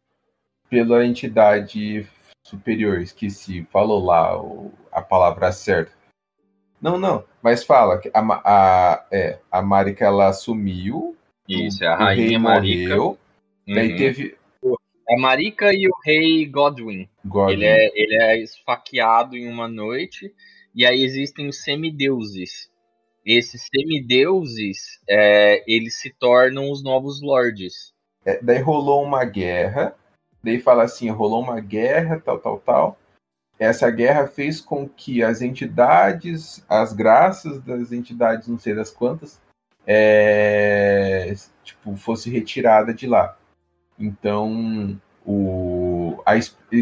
Pela entidade superior. Esqueci, falou lá o- a palavra certa. Não, não, mas fala que a, a, é, a Marika ela sumiu, Isso, é a rainha Marika. morreu, daí Uhum. teve A Marika e o rei Godwin. Godwin. Ele é, ele é esfaqueado em uma noite. E aí existem os semideuses. Esses semideuses, é, eles se tornam os novos lords. É, daí rolou uma guerra, daí fala assim, rolou uma guerra, tal, tal, tal. Essa guerra fez com que as entidades, as graças das entidades, não sei das quantas, é, tipo, fosse retirada de lá. Então, o, a,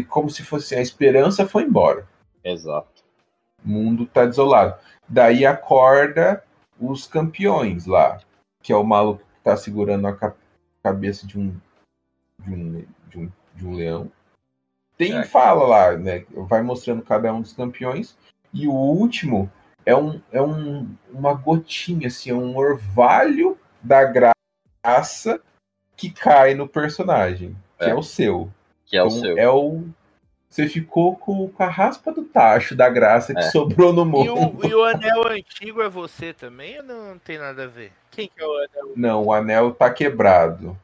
como se fosse a esperança foi embora. Exato. O mundo tá desolado. Daí acorda os campeões lá, que é o maluco que tá segurando a ca- cabeça de um de um, de um, de um leão. Tem É. fala lá, né? Vai mostrando cada um dos campeões. E o último é um é um, uma gotinha, assim, é um orvalho da graça que cai no personagem, que é, É. o seu. Que é o Então, seu. é o. Você ficou com, com a raspa do tacho da graça que É. sobrou no E mundo. o, e o anel antigo é você também ou não tem nada a ver? Quem que é o anel? Não, o anel tá quebrado.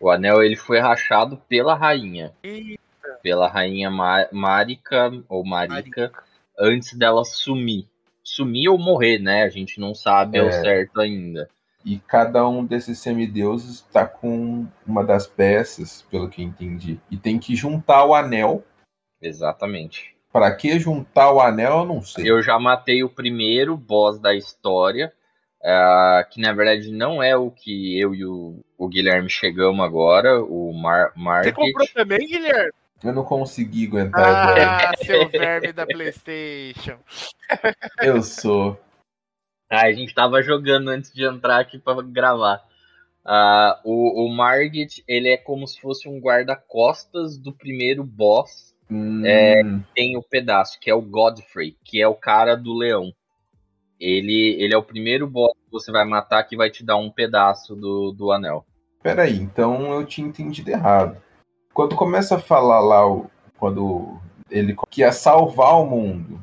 O anel ele foi rachado pela rainha. Ih, Pela rainha Ma Marika, ou Marika, antes dela sumir. Sumir ou morrer, né? A gente não sabe ao É. certo ainda. E cada um desses semideuses tá com uma das peças, pelo que eu entendi. E tem que juntar o anel. Exatamente. Pra que juntar o anel, eu não sei. Eu já matei o primeiro boss da história, ah, que na verdade não é o que eu e o, o Guilherme chegamos agora, o Mar Você Market. comprou também, Guilherme? Eu não consegui aguentar agora. Ah, seu verme da Playstation. Eu sou. Ah, a gente tava jogando antes de entrar aqui pra gravar. Ah, o, o Margit, ele é como se fosse um guarda-costas do primeiro boss. Hum, Tem o pedaço, que é o Godfrey, que é o cara do leão. Ele, ele é o primeiro boss que você vai matar que vai te dar um pedaço do, do anel. Peraí, então eu tinha entendido errado. Quando começa a falar lá, quando ele que ia salvar o mundo.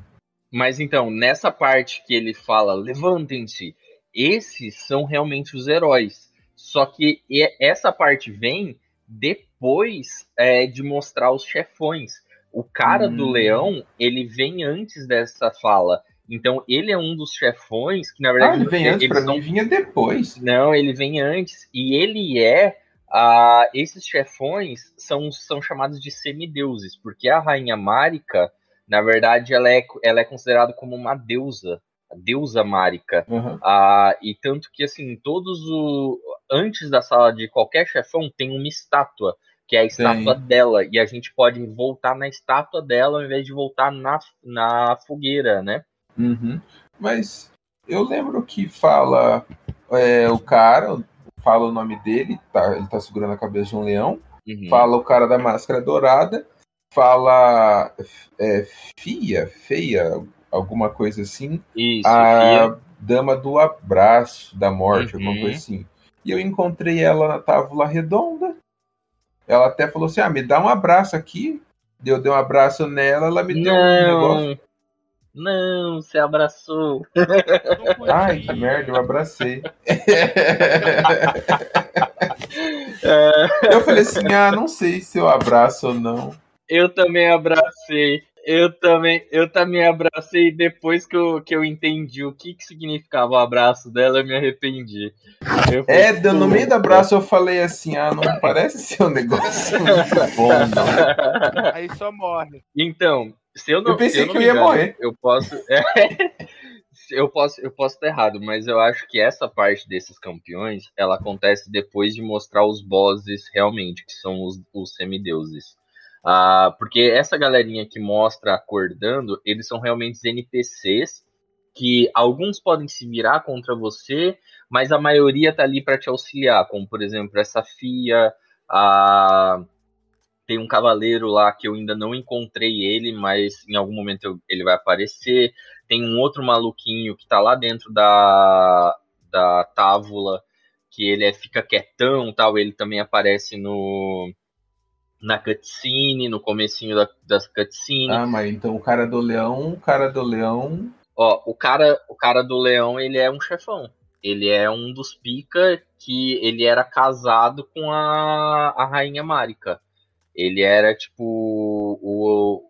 Mas então, nessa parte que ele fala, levantem-se, esses são realmente os heróis. Só que essa parte vem depois é, de mostrar os chefões. O cara do Hum. leão, ele vem antes dessa fala. Então, ele é um dos chefões que, na Ah, verdade, ele vem antes, pra são mim vinha depois. Não, ele vem antes. E ele é. ah, esses chefões são, são chamados de semideuses, porque a rainha Marika, na verdade, ela é, ela é considerada como uma deusa. A deusa Marika. Aham. Ah, e tanto que, assim, todos o. Antes da sala de qualquer chefão tem uma estátua, que é a estátua dela. E a gente pode voltar na estátua dela ao invés de voltar na, na fogueira, né? Uhum. Mas eu lembro que fala é, o cara, fala o nome dele, tá, ele tá segurando a cabeça de um leão, Uhum. fala o cara da máscara dourada, fala é, fia, feia, alguma coisa assim, Isso, a Fia. dama do abraço da morte, alguma Uhum. coisa assim. E eu encontrei ela na tábua redonda. Ela até falou assim: ah, me dá um abraço aqui. Eu dei um abraço nela, ela me deu um negócio. Não, você abraçou. Ai, podia. que merda, eu abracei. É, eu falei assim: ah, não sei se eu abraço ou não. eu também abracei. Eu também, eu também abracei depois que eu, que eu entendi o que, que significava o abraço dela, eu me arrependi. Eu falei, É, no meio do abraço eu falei assim: ah, não parece ser um negócio muito bom, não. Aí só morre. Então, se eu não Eu pensei se não que eu ia engano, morrer. Eu posso. eu posso eu posso estar errado, mas eu acho que essa parte desses campeões ela acontece depois de mostrar os bosses realmente, que são os, os semideuses. Uh, porque essa galerinha que mostra acordando, eles são realmente NPCs que alguns podem se virar contra você, mas a maioria tá ali para te auxiliar, como por exemplo essa Fia, a tem um cavaleiro lá que eu ainda não encontrei ele, mas em algum momento eu, ele vai aparecer. Tem um outro maluquinho que tá lá dentro da, da tábula, que ele é, fica quietão tal. Ele também aparece no na cutscene, no comecinho da, das cutscene. Ah, mas então o cara do leão, o cara do leão. Ó, o cara, o cara do leão, ele é um chefão. Ele é um dos pica que ele era casado com a, a rainha Marika. Ele era tipo o.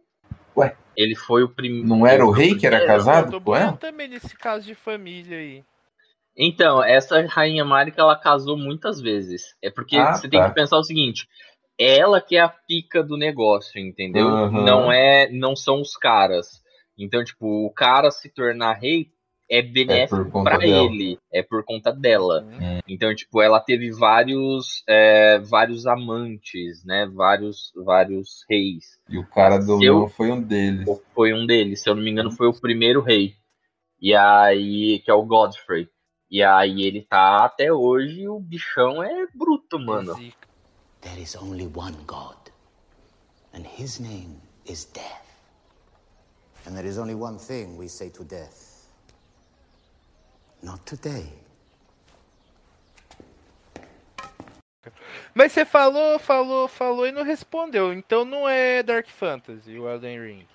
Ué? Ele foi o primeiro. Não era o rei que era casado com ela? também nesse caso de família aí. Então, essa rainha Marika ela casou muitas vezes. É porque ah, você tá. tem que pensar o seguinte: ela que é a pica do negócio, entendeu? Uhum. Não é, não são os caras. Então, tipo, o cara se tornar rei é benéfico é para ele, é por conta dela. Uhum. Então, tipo, ela teve vários é, vários amantes, né? Vários vários reis. E o cara do leão foi um deles. Foi um deles, se eu não me engano, foi o primeiro rei. E aí, que é o Godfrey. E aí ele tá até hoje, o bichão é bruto, mano. There is only one God, and his name is death. And there is only one thing we say to death. Not today. Mas você falou, falou, falou e não respondeu. Então não é Dark Fantasy o Elden Ring.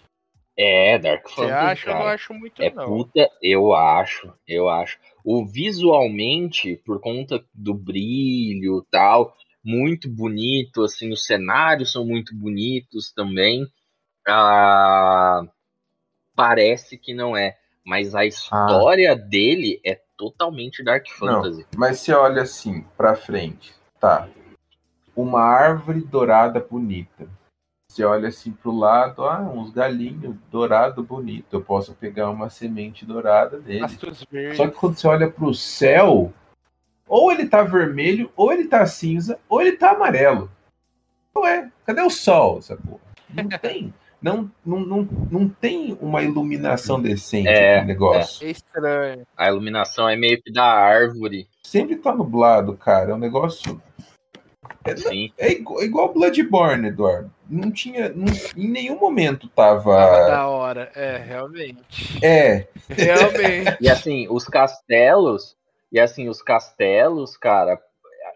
É, Dark Fantasy. Você acha? Cara. Eu não acho muito, é não. Puta, eu acho, eu acho. O visualmente, por conta do brilho tal, muito bonito, assim, os cenários são muito bonitos também. Ah, parece que não é mas a história ah. dele é totalmente Dark Fantasy. Não, mas você olha assim, pra frente, tá. Uma árvore dourada bonita. Você olha assim pro lado, ah, uns galinhos dourado bonito. Eu posso pegar uma semente dourada dele. Só que quando você olha pro céu, ou ele tá vermelho, ou ele tá cinza, ou ele tá amarelo. Ué, cadê o sol, essa porra? Não tem não, não, não, não tem uma iluminação decente é, no negócio. É estranho. A iluminação é meio que da árvore. Sempre tá nublado, cara. É um negócio. É, Sim. é igual, é igual Bloodborne, Eduardo. Não tinha. Não, em nenhum momento tava. Tava da hora. É, realmente. É. Realmente. e assim, os castelos. E assim, os castelos, cara,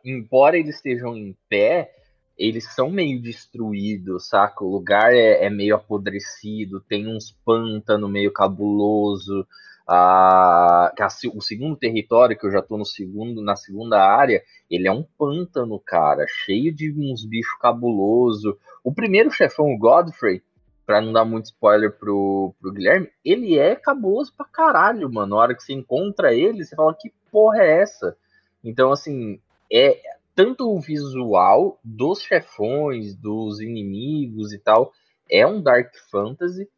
embora eles estejam em pé, eles são meio destruídos, saca? O lugar é, é meio apodrecido, tem uns pântanos meio cabuloso. Ah, o segundo território, que eu já tô no segundo, na segunda área, ele é um pântano, cara, cheio de uns bichos cabuloso. O primeiro chefão, o Godfrey, pra não dar muito spoiler pro, pro Guilherme, ele é cabuloso pra caralho, mano. Na hora que você encontra ele, você fala, que porra é essa? Então, assim, é, tanto o visual dos chefões, dos inimigos e tal, é um Dark Fantasy.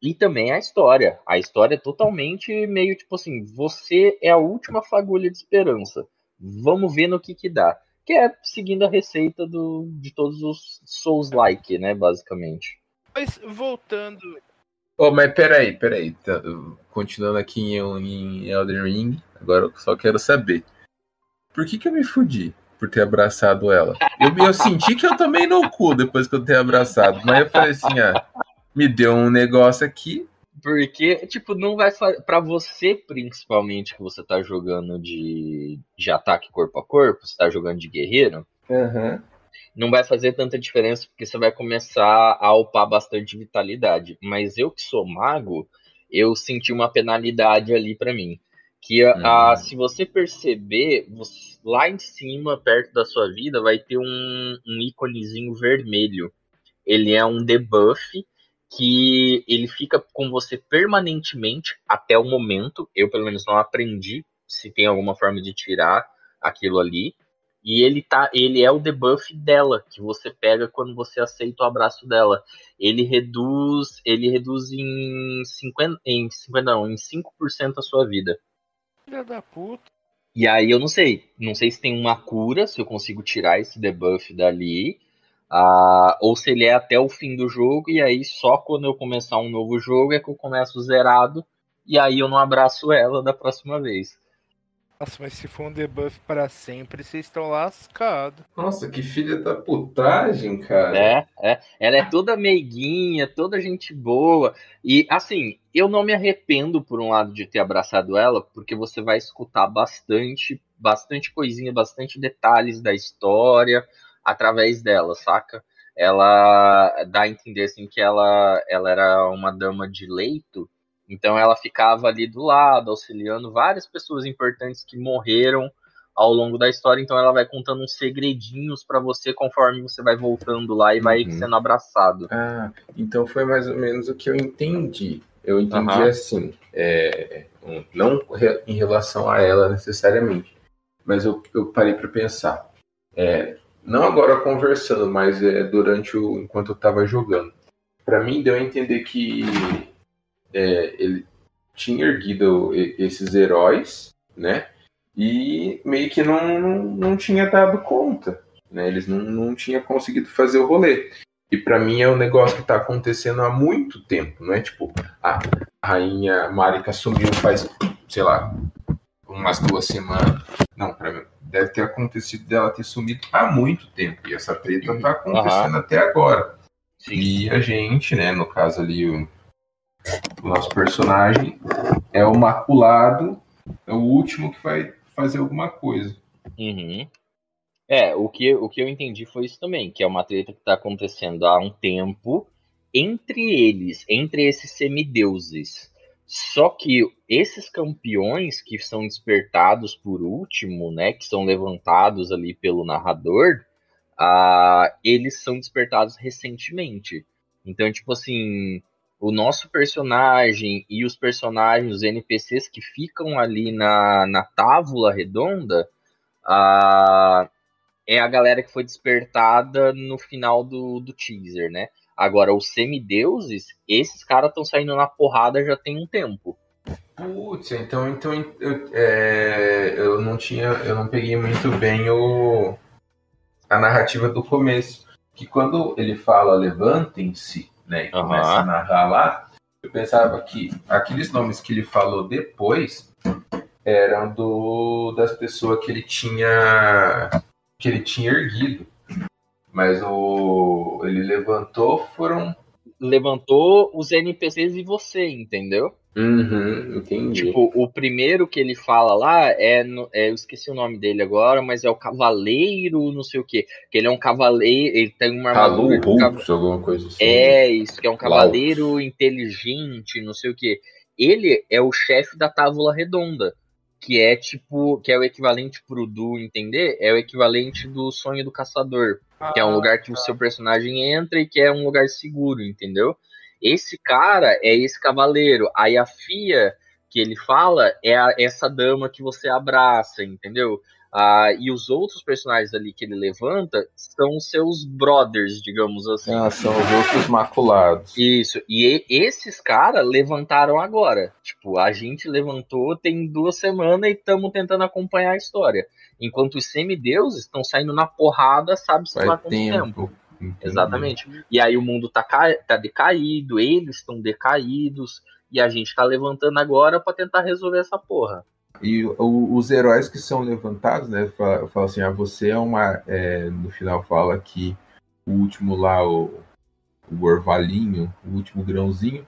E também a história. A história é totalmente meio tipo assim: você é a última fagulha de esperança. Vamos ver no que que dá. Que é seguindo a receita do, de todos os Souls-like, né? Basicamente. Mas voltando. Oh, mas peraí, peraí. Tá, continuando aqui em, em Elden Ring, agora eu só quero saber. Por que, que eu me fudi? Por ter abraçado ela. Eu, eu senti que eu tomei no cu depois que eu ter abraçado, mas eu falei assim, ah, me deu um negócio aqui. Porque, tipo, não vai para você principalmente que você tá jogando de, de ataque corpo a corpo, você tá jogando de guerreiro, uhum. não vai fazer tanta diferença porque você vai começar a upar bastante vitalidade. Mas eu que sou mago, eu senti uma penalidade ali para mim. Que a, a, uhum. se você perceber, você, lá em cima, perto da sua vida, vai ter um, um íconezinho vermelho. Ele é um debuff que ele fica com você permanentemente até o momento. Eu, pelo menos, não aprendi se tem alguma forma de tirar aquilo ali. E ele tá, ele é o debuff dela que você pega quando você aceita o abraço dela. Ele reduz, ele reduz em 50, em 50 não, em 5% a sua vida. Filha da puta. E aí eu não sei. Não sei se tem uma cura, se eu consigo tirar esse debuff dali. Ah, ou se ele é até o fim do jogo, e aí só quando eu começar um novo jogo é que eu começo zerado, e aí eu não abraço ela da próxima vez. Nossa, mas se for um debuff para sempre, vocês estão lascados. Nossa, que filha da putagem, cara. É, é. Ela é toda meiguinha, toda gente boa. E assim, eu não me arrependo por um lado de ter abraçado ela, porque você vai escutar bastante, bastante coisinha, bastante detalhes da história através dela, saca? Ela dá a entender assim que ela, ela era uma dama de leito então ela ficava ali do lado, auxiliando várias pessoas importantes que morreram ao longo da história. Então ela vai contando uns segredinhos para você conforme você vai voltando lá e vai Uhum. sendo abraçado. Ah, então foi mais ou menos o que eu entendi. Eu entendi Aham. assim, é, não em relação a ela necessariamente, mas eu, eu parei para pensar. É, não agora conversando, mas é, durante o enquanto eu estava jogando. Para mim deu a entender que é, ele tinha erguido esses heróis, né? E meio que não, não, não tinha dado conta, né? Eles não, não tinham conseguido fazer o rolê. E pra mim é um negócio que tá acontecendo há muito tempo, não é tipo, a rainha Marika sumiu faz, sei lá, umas duas semanas. Não, pra mim, deve ter acontecido dela ter sumido há muito tempo. E essa treta tá acontecendo até agora. Sim. E a gente, né, no caso ali, o, o nosso personagem é o maculado, é o último que vai fazer alguma coisa. Uhum. É, o que, o que eu entendi foi isso também, que é uma treta que tá acontecendo há um tempo entre eles, entre esses semideuses. Só que esses campeões que são despertados por último, né, que são levantados ali pelo narrador, ah, eles são despertados recentemente. Então, tipo assim, o nosso personagem e os personagens, os NPCs que ficam ali na, na tábula redonda, ah, é a galera que foi despertada no final do, do teaser, né? Agora, os semideuses, esses caras estão saindo na porrada já tem um tempo. Putz, então, então eu, é, eu não tinha, eu não peguei muito bem o, a narrativa do começo. Que quando ele fala levantem-se, né, e Aham. começa a narrar lá, eu pensava que aqueles nomes que ele falou depois eram do das pessoas que ele tinha que ele tinha erguido. Mas o ele levantou foram Levantou os NPCs e você, entendeu? Uhum, entendi. Tipo, o primeiro que ele fala lá é, no- é, Eu esqueci o nome dele agora, mas é o Cavaleiro, não sei o quê. Que ele é um cavaleiro. Ele tem uma Calu armadura. de cava- Hulks, alguma coisa assim. É, isso, que é um cavaleiro inteligente, não sei o quê. Ele é o chefe da Távola Redonda, que é tipo, que é o equivalente pro Du entender, é o equivalente do Sonho do Caçador, que é um lugar que o seu personagem entra e que é um lugar seguro, entendeu? Esse cara é esse cavaleiro. Aí a Fia que ele fala é a- essa dama que você abraça, entendeu? Ah, e os outros personagens ali que ele levanta são seus brothers, digamos assim. Ah, são os outros maculados. Isso, e esses caras levantaram agora. Tipo, a gente levantou tem duas semanas e estamos tentando acompanhar a história. Enquanto os semideuses estão saindo na porrada, sabe-se lá quanto tempo. tempo. Entendi. Exatamente. E aí o mundo tá, tá decaído, eles estão decaídos, e a gente tá levantando agora pra tentar resolver essa porra. E o- os heróis que são levantados, né? Fala, fala assim, ah, você é uma. é, no final fala que o último lá, o, o orvalhinho, o último grãozinho,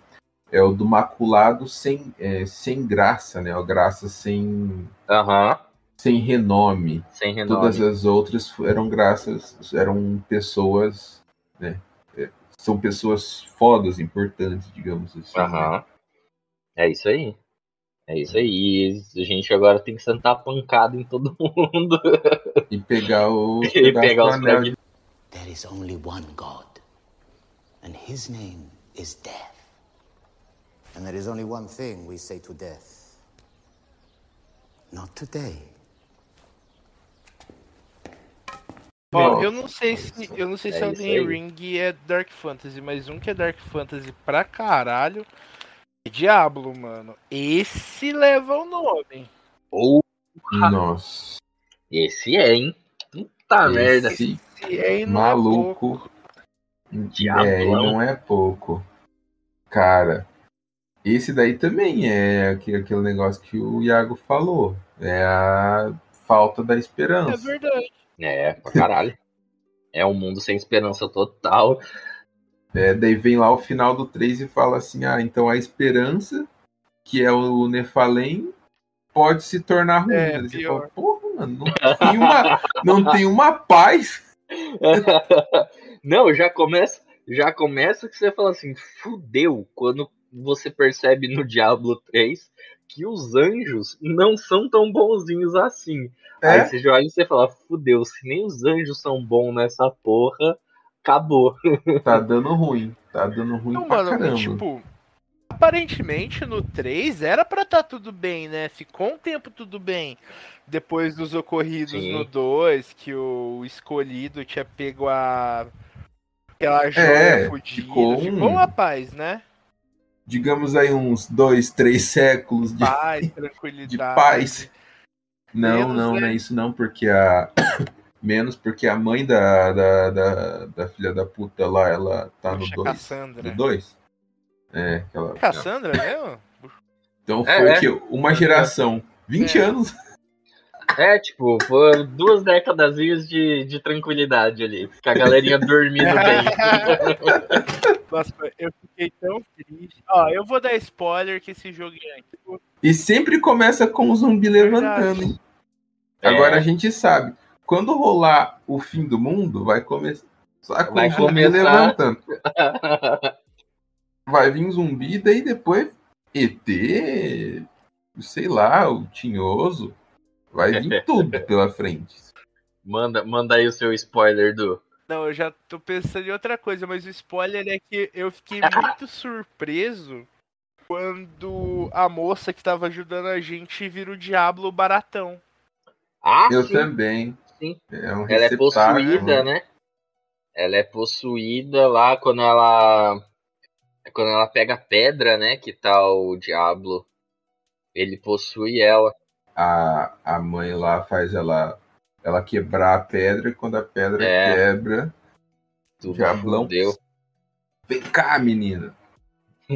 é o do maculado sem, é, sem graça, né? O graça sem, Aham, sem renome. sem renome. Todas as outras eram graças, eram pessoas, né? é, São pessoas fodas, importantes, digamos assim. né? Aham. É isso aí. É isso aí. E a gente agora tem que sentar pancada em todo mundo. E pegar os E pegar os pedaços. There is only one God, and his name is death. And there is only one thing we say to death Not today. Ó, eu não sei se eu não sei se É Elden. Ring é Dark Fantasy, mas um que é Dark Fantasy pra caralho é Diablo, mano. Esse leva o nome. Ou Nossa. esse é, hein? Puta merda. Esse Esse aí não maluco. é pouco. Diablão. É, e não é pouco. Cara, esse daí também é aquele, negócio que o Iago falou. É a falta da É esperança. verdade. É, pra caralho. É um mundo sem esperança total. É, daí vem lá o final do 3 e fala assim: ah, então a esperança, que é o Nefalém, pode se tornar ruim. É, você pior. fala, porra, mano, não tem uma, não tem uma paz. Não, já começa, já começa que você fala assim, fudeu, quando você percebe no Diablo 3 que os anjos não são tão bonzinhos assim. Aí É, você já olha e você fala, fudeu, se nem os anjos são bons nessa porra, acabou. tá dando ruim. Tá dando ruim Não, pra mano, caramba. tipo, aparentemente no 3 era pra tá tudo bem, né? Ficou um tempo tudo bem. Depois dos ocorridos Sim. no 2, que o escolhido tinha pego a. aquela joia É, fodida. ficou Ficou, um- uma paz, né? Digamos aí uns dois, três séculos de, Paz, tranquilidade. de paz. Não, Menos, não, né? não é isso não, porque a. Menos porque a mãe da, da, da, da filha da puta lá, ela tá no Puxa, 2. Cassandra. No 2? É, aquela. Cassandra mesmo? Então É, foi é. que uma geração. 20 É. anos. É, tipo, foram duas décadas de, de tranquilidade ali. Com a galerinha dormindo bem. Nossa, eu fiquei tão triste. Ó, eu vou dar spoiler que esse jogo é antigo. E sempre começa com o zumbi levantando, hein? É. Agora a gente sabe. Quando rolar o fim do mundo, vai começar com Vai o zumbi começar. levantando. Vai vir zumbi, daí depois ET, sei lá, o tinhoso. Vai vir tudo pela frente. manda, manda aí o seu spoiler do. Não, eu já tô pensando em outra coisa, mas o spoiler é que eu fiquei muito surpreso quando a moça que tava ajudando a gente vira o Diablo baratão. Ah, Eu sim. também. Sim. É um Ela é possuída, né? Ela é possuída lá quando ela. Quando ela pega a pedra, né? Que tá o diabo. Ele possui ela. A, a mãe lá faz ela, ela quebrar a pedra e quando a pedra É. quebra, Tudo Diablão. fudeu. vem cá, menina.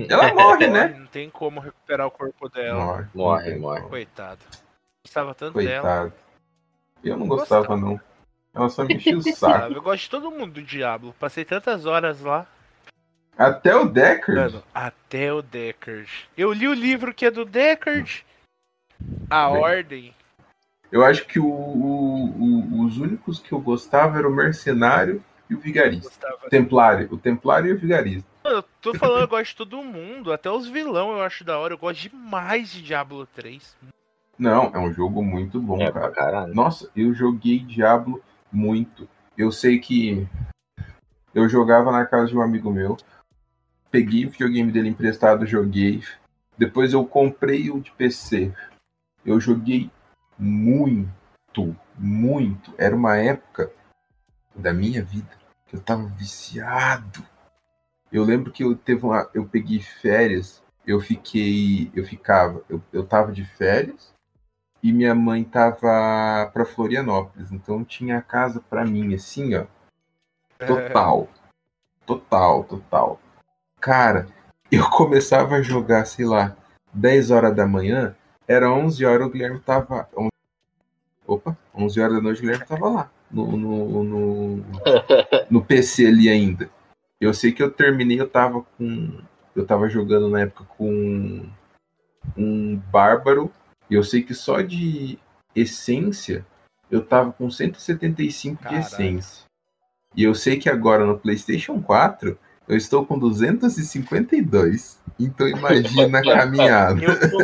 Ela morre, né? Não tem como recuperar o corpo dela. Morre. Morre, não morre. Coitado. Gostava tanto dela. Coitado. Eu não gostava, não. Ela só me enchia o saco. Eu gosto de todo mundo do Diablo. Passei tantas horas lá. Até o Deckard. Mano, até o Deckard. Eu li o livro que é do Deckard. A Bem. Ordem. Eu acho que o- o- o- os únicos que eu gostava eram o Mercenário e o Vigarista. Gostava. O Templário. O Templário e o Vigarista. Mano, eu tô falando, eu gosto de todo mundo. Até os vilão eu acho da hora. Eu gosto demais de Diablo 3. Não, é um jogo muito bom, É cara. caralho. Nossa, eu joguei Diablo muito. Eu sei que eu jogava na casa de um amigo meu. Peguei o videogame dele emprestado, joguei. Depois eu comprei o de PC. Eu joguei muito, muito. Era uma época da minha vida que eu tava viciado. Eu lembro que eu teve uma, eu peguei férias, eu fiquei, eu ficava, eu, eu tava de férias e minha mãe tava pra Florianópolis, então tinha a casa pra mim, assim, ó. Total. Total, total. Cara, eu começava a jogar, sei lá, 10 horas da manhã, era 11 horas, o Guilherme tava. 11... Opa, 11 horas da noite o Guilherme tava lá. No, no, no, no PC ali ainda. Eu sei que eu terminei, eu tava com. Eu tava jogando na época com um bárbaro. E eu sei que só de essência eu tava com 175 Caralho. de essência. E eu sei que agora no PlayStation 4 eu estou com 252. Então imagina a caminhada. Eu tô,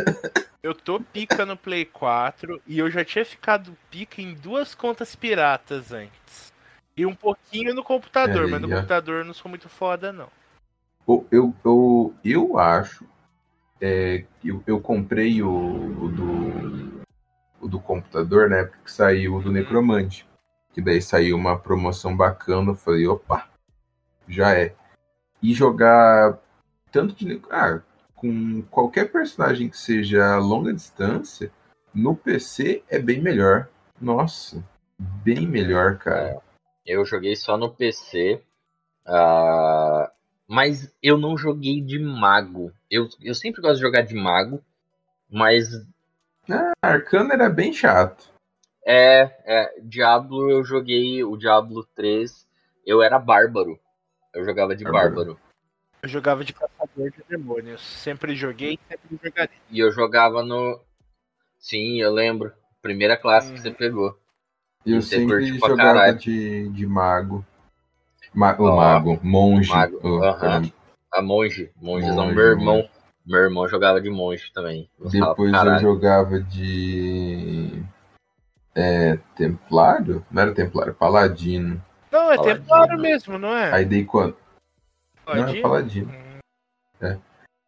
eu tô pica no Play 4 e eu já tinha ficado pica em duas contas piratas antes. E um pouquinho no computador, Aí, mas no ó. computador eu não sou muito foda, não. Eu, eu, eu, eu acho. é, que eu, eu comprei o, o do, o do computador na época que saiu o do Necromante. Que daí saiu uma promoção bacana. Eu falei, opa, já é. E jogar tanto de. Ah, com qualquer personagem que seja a longa distância, no PC é bem melhor. Nossa, bem melhor, cara. Eu joguei só no PC. Ah, mas eu não joguei de mago. Eu, eu sempre gosto de jogar de mago, mas Arcano era bem chato. é, é Diablo eu joguei o Diablo 3, eu era bárbaro. Eu jogava de Bárbaro. bárbaro. Eu jogava de caçador de demônios. Sempre joguei, sempre jogarei. E eu jogava no. Sim, eu lembro. Primeira classe que Uhum. você pegou. Eu E você sempre jogava de, de mago. Ma o mago, monge. mago, oh, aham. caramba. A monge. Monges Monge, meu irmão. monge. Meu irmão jogava de monge também. Depois eu jogava de. É, Templário? Não era Templário, Paladino. Não, é Paladino. templário mesmo, não é? Aí dei quando? Não, é Paladino? Paladino. Hum,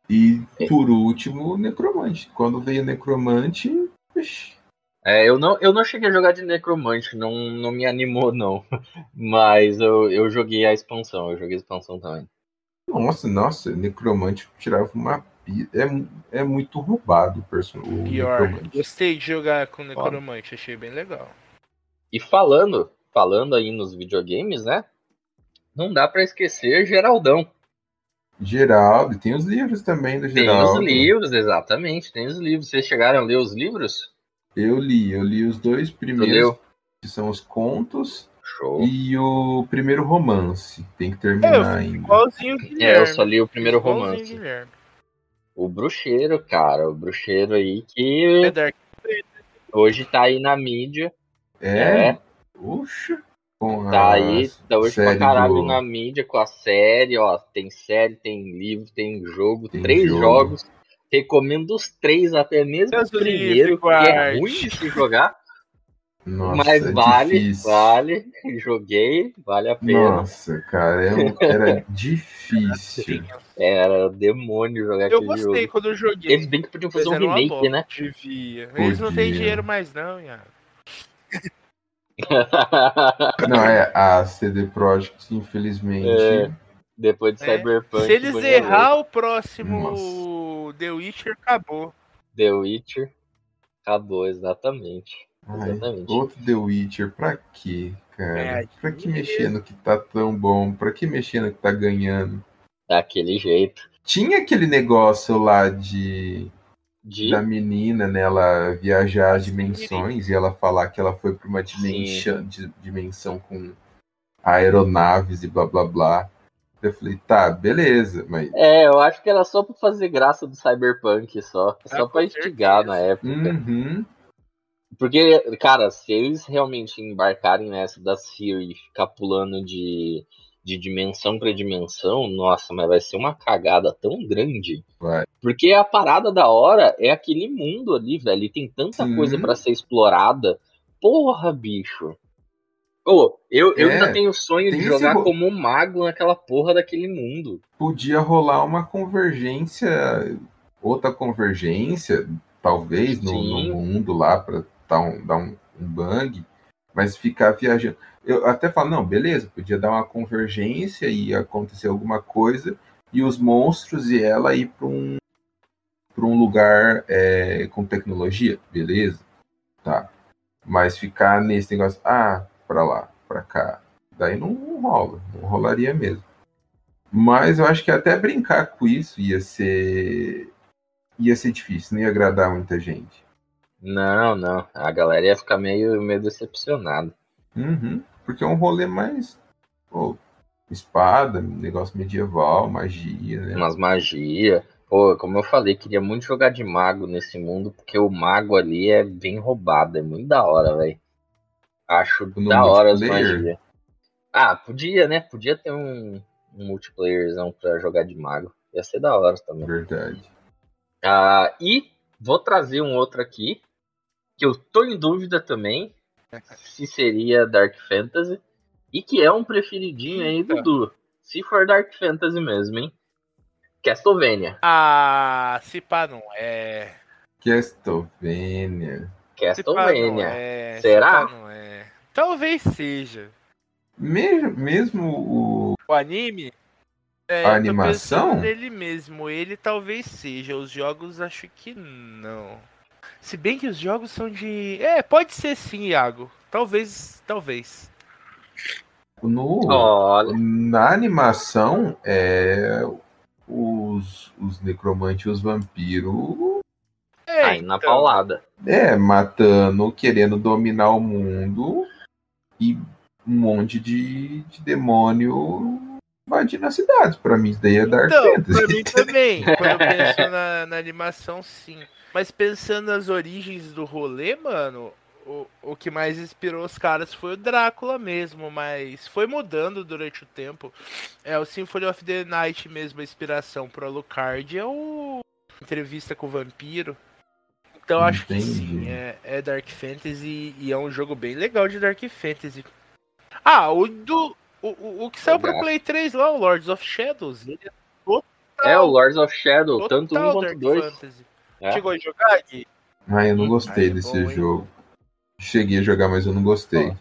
E É. por último, Necromante. Quando veio Necromante. vixi, É, eu não, eu não cheguei a jogar de necromante, não, não me animou, não. Mas eu, eu joguei a expansão, eu joguei a expansão também. Nossa, nossa, Necromante tirava uma. É, é muito roubado o, person... o Pior. Necromante. Gostei de jogar com Necromante, achei bem legal. E falando, falando aí nos videogames, né? Não dá pra esquecer Geraldão. Geraldo, e tem os livros também do Tem Geraldo. os livros, exatamente, tem os livros. Vocês chegaram a ler os livros? Eu li, eu li os dois primeiros, que são os contos, Show. e o primeiro romance. Tem que terminar É, ainda. Igualzinho Guilherme. É, eu só li o primeiro Igualzinho romance. Guilherme. O bruxeiro, cara, o bruxeiro aí que É Dark. hoje tá aí na mídia. É? É. Puxa. Com Tá a aí, tá hoje pra caralho do- na mídia com a série, ó. Tem série, tem livro, tem jogo, Tem três jogo. jogos. Recomendo os três, até mesmo Deus o primeiro, que é ruim de se jogar, Nossa, mas é vale, difícil. vale. Joguei, vale a pena. Nossa, cara, é era difícil. Era demônio jogar Eu aquele gostei jogo. quando eu joguei. Eles bem que podiam fazer um remake, né? Devia. Eles não têm Podia. dinheiro mais não, Iago. Não, é, a CD Projekt, infelizmente. É. Depois de É. Cyberpunk. Se eles errar o próximo The Witcher, acabou. The Witcher. Acabou, exatamente. Ai, Exatamente. outro The Witcher, pra quê, cara? É, pra que mexer no que tá tão bom? Pra que mexer no que tá ganhando? Daquele jeito. Tinha aquele negócio lá de De. da menina, né, ela viajar as Sim. dimensões e ela falar que ela foi pra uma dimensão, di- dimensão com aeronaves e blá blá blá. Eu falei, tá, beleza, mas. É, eu acho que era só pra fazer graça do Cyberpunk, só. Só Ah, pra instigar certeza. na época. Uhum. Porque, cara, se eles realmente embarcarem nessa da Siri e ficar pulando de, de dimensão pra dimensão, nossa, mas vai ser uma cagada tão grande. Vai. Porque a parada da hora é aquele mundo ali, velho. E tem tanta Sim. coisa pra ser explorada. Porra, bicho. Ô, eu, eu É, ainda tenho o sonho de jogar ro- como um mago naquela porra daquele mundo. Podia rolar uma convergência, outra convergência, talvez, no, no mundo lá, pra dar um, dar um, um bang, mas ficar viajando. Eu até falo, não, beleza, podia dar uma convergência e acontecer alguma coisa, e os monstros e ela ir para um, pra um lugar é, com tecnologia, beleza, tá. Mas ficar nesse negócio, ah, pra lá, pra cá, daí não, não rola, não rolaria mesmo. Mas eu acho que até brincar com isso ia ser. ia ser difícil, não ia agradar muita gente. Não, não. A galera ia ficar meio, meio decepcionada. Uhum, porque é um rolê mais. pô, espada, negócio medieval, magia, né? Umas magia. Pô, como eu falei, queria muito jogar de mago nesse mundo, porque o mago ali é bem roubado, é muito da hora, velho. Acho da hora as magias. Ah, podia, né? Podia ter um, um multiplayerzão pra jogar de mago. Ia ser da hora também. Verdade. Ah, e vou trazer um outro aqui, que eu tô em dúvida também, se seria Dark Fantasy, e que é um preferidinho aí, Eita. Dudu. Se for Dark Fantasy mesmo, hein? Castlevania. Ah, se pá não é. Castlevania. Castlevania. é. se Será? pá não é. Talvez seja. Mesmo, mesmo o. O anime? É, A animação? nele mesmo. Ele talvez seja. Os jogos acho que não. Se bem que os jogos são de. É, pode ser sim, Iago. Talvez, talvez. No, Olha, na animação, é, os, os necromantes e os vampiros É, aí na então, paulada. É, matando, querendo dominar o mundo e um monte de, de demônio invadindo as cidades. Pra mim, isso daí é Dark Então, Fantasy. pra mim também. Quando eu penso na, na animação, sim. Mas pensando nas origens do rolê, mano, o, o que mais inspirou os caras foi o Drácula mesmo, mas foi mudando durante o tempo. É, o Symphony of the Night mesmo, a inspiração pro Alucard é o Entrevista com o Vampiro. Então acho que Entendi. sim, é, é Dark Fantasy e é um jogo bem legal de Dark Fantasy. Ah, o do. O, o, que saiu pro Legal. Play 3 lá, o Lords of Shadows, ele é É o Lords of Shadow, tanto Total 1 quanto Dark 2. Fantasy. É. Chegou a jogar, Gui? Ah, eu não Hum, gostei aí é desse bom, hein? jogo. Cheguei a jogar, mas eu não gostei.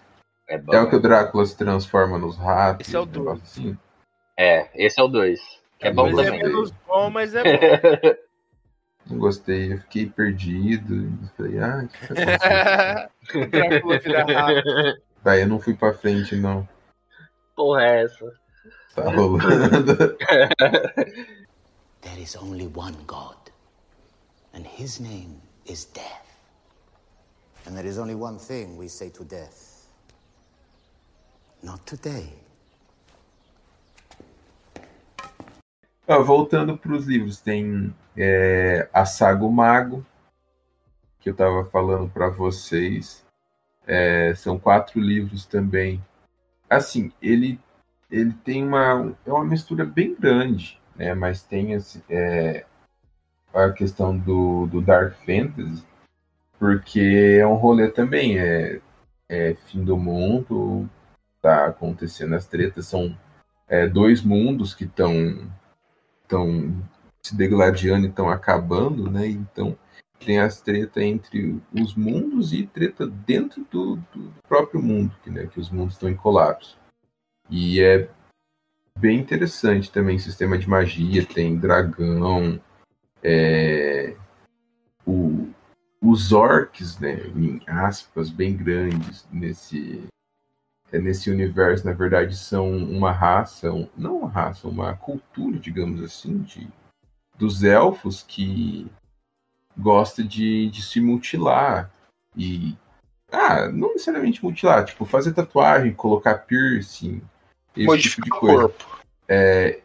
É, bom. É o que o Drácula se transforma nos ratos. Esse é o um negócio dois. assim. É, esse é o 2. Que é bom Mas Mas é também. menos bom, mas é bom. Não gostei, eu fiquei perdido. Falei, ah, que tá o Drácula vira rato. Daí eu não fui pra frente, não. Porra, é essa? Tá rolando. There is only one God, and his name is death. And there is only one thing we say to death not today. Ó, voltando pros livros, tem é, a Saga O Mago, que eu tava falando pra vocês. É, são quatro livros também. Assim, ele, ele tem uma, é uma mistura bem grande, né? Mas tem esse, é, a questão do, do Dark Fantasy, porque é um rolê também, é, é fim do mundo, tá acontecendo as tretas, são é, dois mundos que estão estão se degladiando e estão acabando, né? Então tem as tretas entre os mundos e treta dentro do, do próprio mundo, que, né, que os mundos estão em colapso. E é bem interessante também sistema de magia, tem dragão, é, o- os orcs, né, em aspas, bem grandes nesse é, nesse universo, na verdade, são uma raça, um- não uma raça, uma cultura, digamos assim, de, dos elfos que gosta de, de se mutilar. E. Ah, não necessariamente mutilar, tipo, fazer tatuagem, colocar piercing, esse Modificar tipo de o coisa. corpo. É,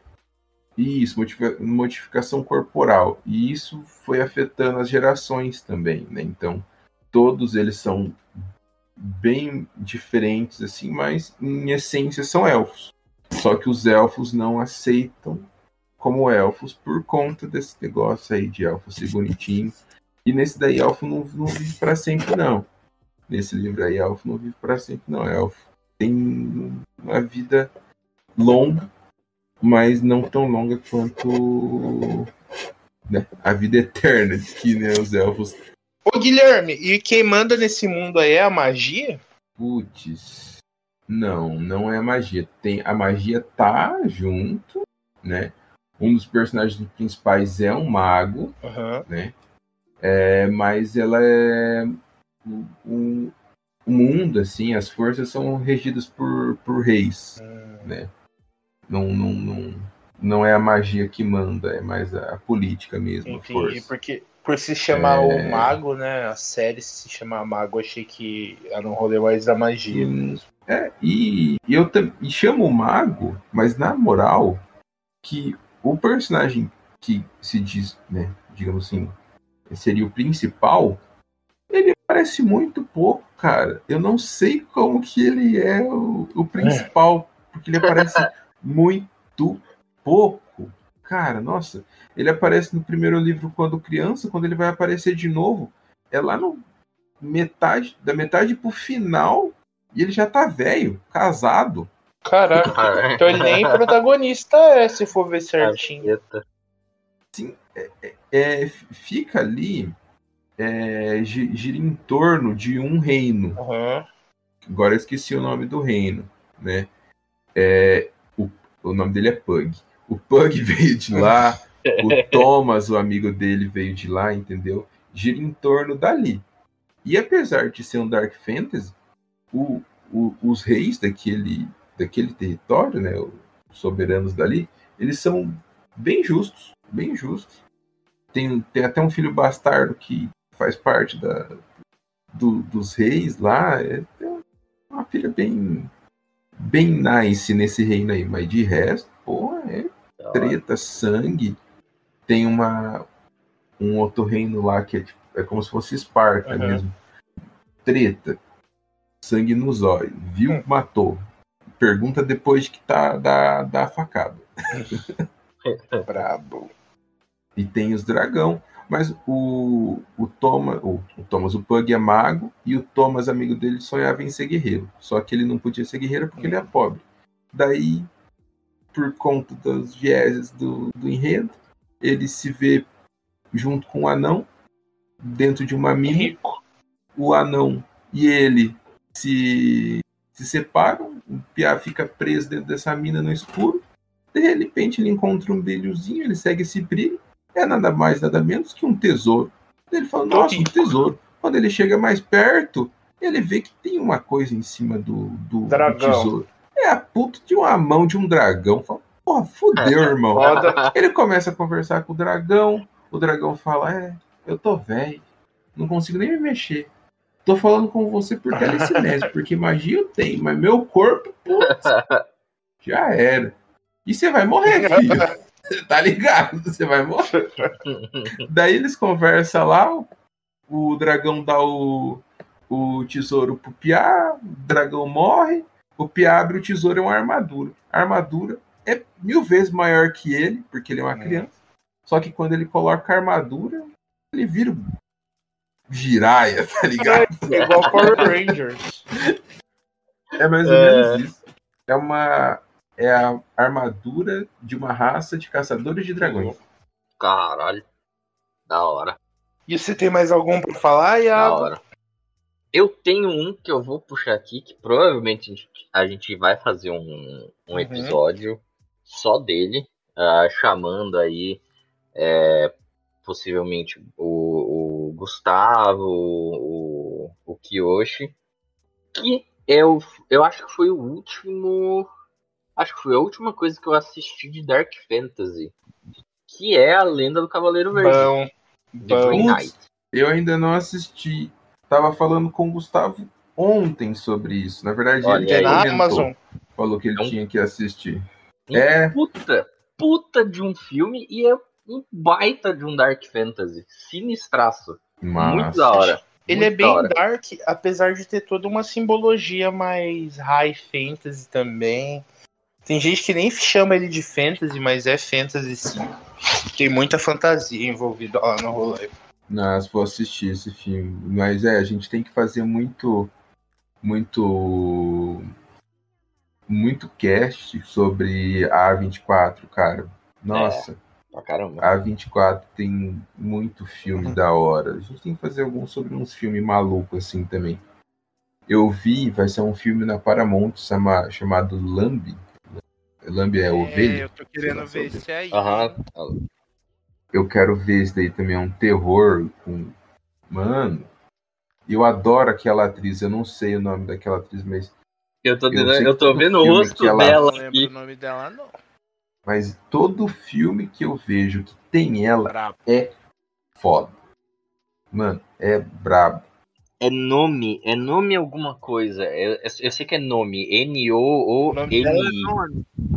isso, modifica- modificação corporal. E isso foi afetando as gerações também, né? Então, todos eles são bem diferentes, assim, mas em essência são elfos. Só que os elfos não aceitam como elfos por conta desse negócio aí de elfo ser bonitinho. E nesse daí, elfo não, não vive para sempre, não. Nesse livro aí, elfo não vive para sempre, não. Elfo tem uma vida longa, mas não tão longa quanto né, a vida eterna que né, os elfos. Ô Guilherme, e quem manda nesse mundo aí é a magia? Putz, não, não é magia. Tem a magia tá junto, né? Um dos personagens principais é um mago, Aham. né? É, mas ela é o, o- o mundo, assim, as forças são regidas por, por reis, né? Não, não, não, não é a magia que manda, é mais a política mesmo, a Entendi, força. porque por se chamar É. o Mago, né? A série se chamar Mago, achei que era um rolê mais da magia. Hum, É, e, e eu e chamo o mago, mas na moral, que o personagem que se diz, né, digamos assim, seria o principal, ele aparece muito pouco, cara. Eu não sei como que ele é o, o principal, porque ele aparece muito pouco. Cara, nossa, ele aparece no primeiro livro quando criança, quando ele vai aparecer de novo, é lá no metade, da metade pro final, e ele já tá velho, casado. Caraca, então ele nem protagonista é, se for ver certinho. Eita. É, f- fica ali, é, gi- gira em torno de um reino. Aham. Agora eu esqueci o nome do reino, né? É, o, nome dele é Pug. O Pug veio de lá, o Thomas, o amigo dele, veio de lá, entendeu? Gira em torno dali. E apesar de ser um Dark Fantasy, o- o- os reis daquele, daquele território, né, os soberanos dali, eles são bem justos, bem justos. Tem, tem até um filho bastardo que faz parte da, do, dos reis lá. É, é uma filha bem, bem nice nesse reino aí, mas de resto, porra, é treta, sangue. Tem uma um outro reino lá que é, tipo, é como se fosse Esparta uhum. mesmo. Treta. Sangue nos olhos. Viu, hum. matou. Pergunta depois que tá da, da facada. Brabo. E tem os dragão. Mas o, o, Thomas, o, o Thomas, o Pug é mago, e o Thomas, amigo dele, sonhava em ser guerreiro. Só que ele não podia ser guerreiro porque ele é pobre. Daí, por conta dos vieses do, do enredo, ele se vê junto com o anão, dentro de uma mina. O anão e ele se, se separam, o Pia fica preso dentro dessa mina no escuro. De repente ele encontra um brilhozinho, ele segue esse brilho é nada mais, nada menos que um tesouro. Ele fala, nossa, um tesouro. Quando ele chega mais perto, ele vê que tem uma coisa em cima do, do, do tesouro. É a puta de uma mão de um dragão. Fala, porra, fudeu, irmão. Ele começa a conversar com o dragão. O dragão fala, é, eu tô velho. Não consigo nem me mexer. Tô falando com você por telecinese, porque magia eu tenho, mas meu corpo, putz, já era. E você vai morrer, filho. Tá ligado? Você vai morrer. Daí eles conversam lá, o dragão dá o, o tesouro pro Piá, o dragão morre, o Piá abre o tesouro, é uma armadura. A armadura é mil vezes maior que ele, porque ele é uma hum. criança. Só que quando ele coloca a armadura, ele vira giraia, tá ligado? É, igual Power Rangers. É mais ou é... menos isso. É uma é a armadura de uma raça de caçadores de dragões. Caralho. Da hora. E você tem mais algum pra falar, Iago? Da hora. Eu tenho um que eu vou puxar aqui, que provavelmente a gente, a gente vai fazer um, um uhum. episódio só dele, uh, chamando aí é, possivelmente o, o Gustavo, o, o Kiyoshi, que eu, eu acho que foi o último Acho que foi a última coisa que eu assisti de Dark Fantasy. Que é a Lenda do Cavaleiro Verde. Bom. Bom. Eu ainda não assisti. Tava falando com o Gustavo ontem sobre isso. Na verdade, Olha, ele na Amazon. falou que ele é um... tinha que assistir. Um é. Puta, puta de um filme e é um baita de um Dark Fantasy. Sinistraço. Mas... Muito da hora. Ele é bem dark, apesar de ter toda uma simbologia mais high fantasy também. Tem gente que nem chama ele de fantasy, mas é fantasy sim. Tem muita fantasia envolvida lá no rolê. Nossa, vou assistir esse filme. Mas é, a gente tem que fazer muito. Muito. Muito cast sobre a A24, cara. Nossa. É, pra caramba. A A24 tem muito filme uhum. da hora. A gente tem que fazer algum sobre uns filmes malucos assim também. Eu vi, vai ser um filme na Paramount chama, chamado Lambi Lambi é, é ovelha? eu tô querendo ver esse aí. Aham. Eu quero ver esse daí também, é um terror com. Mano, eu adoro aquela atriz, eu não sei o nome daquela atriz, mas. Eu tô, eu, eu tô vendo o rosto ela... dela. Não lembro o nome dela, não. Mas todo filme que eu vejo que tem ela brabo. é foda. Mano, é brabo. É nome, é nome alguma coisa. Eu, eu sei que é nome. N-O-O-M-I.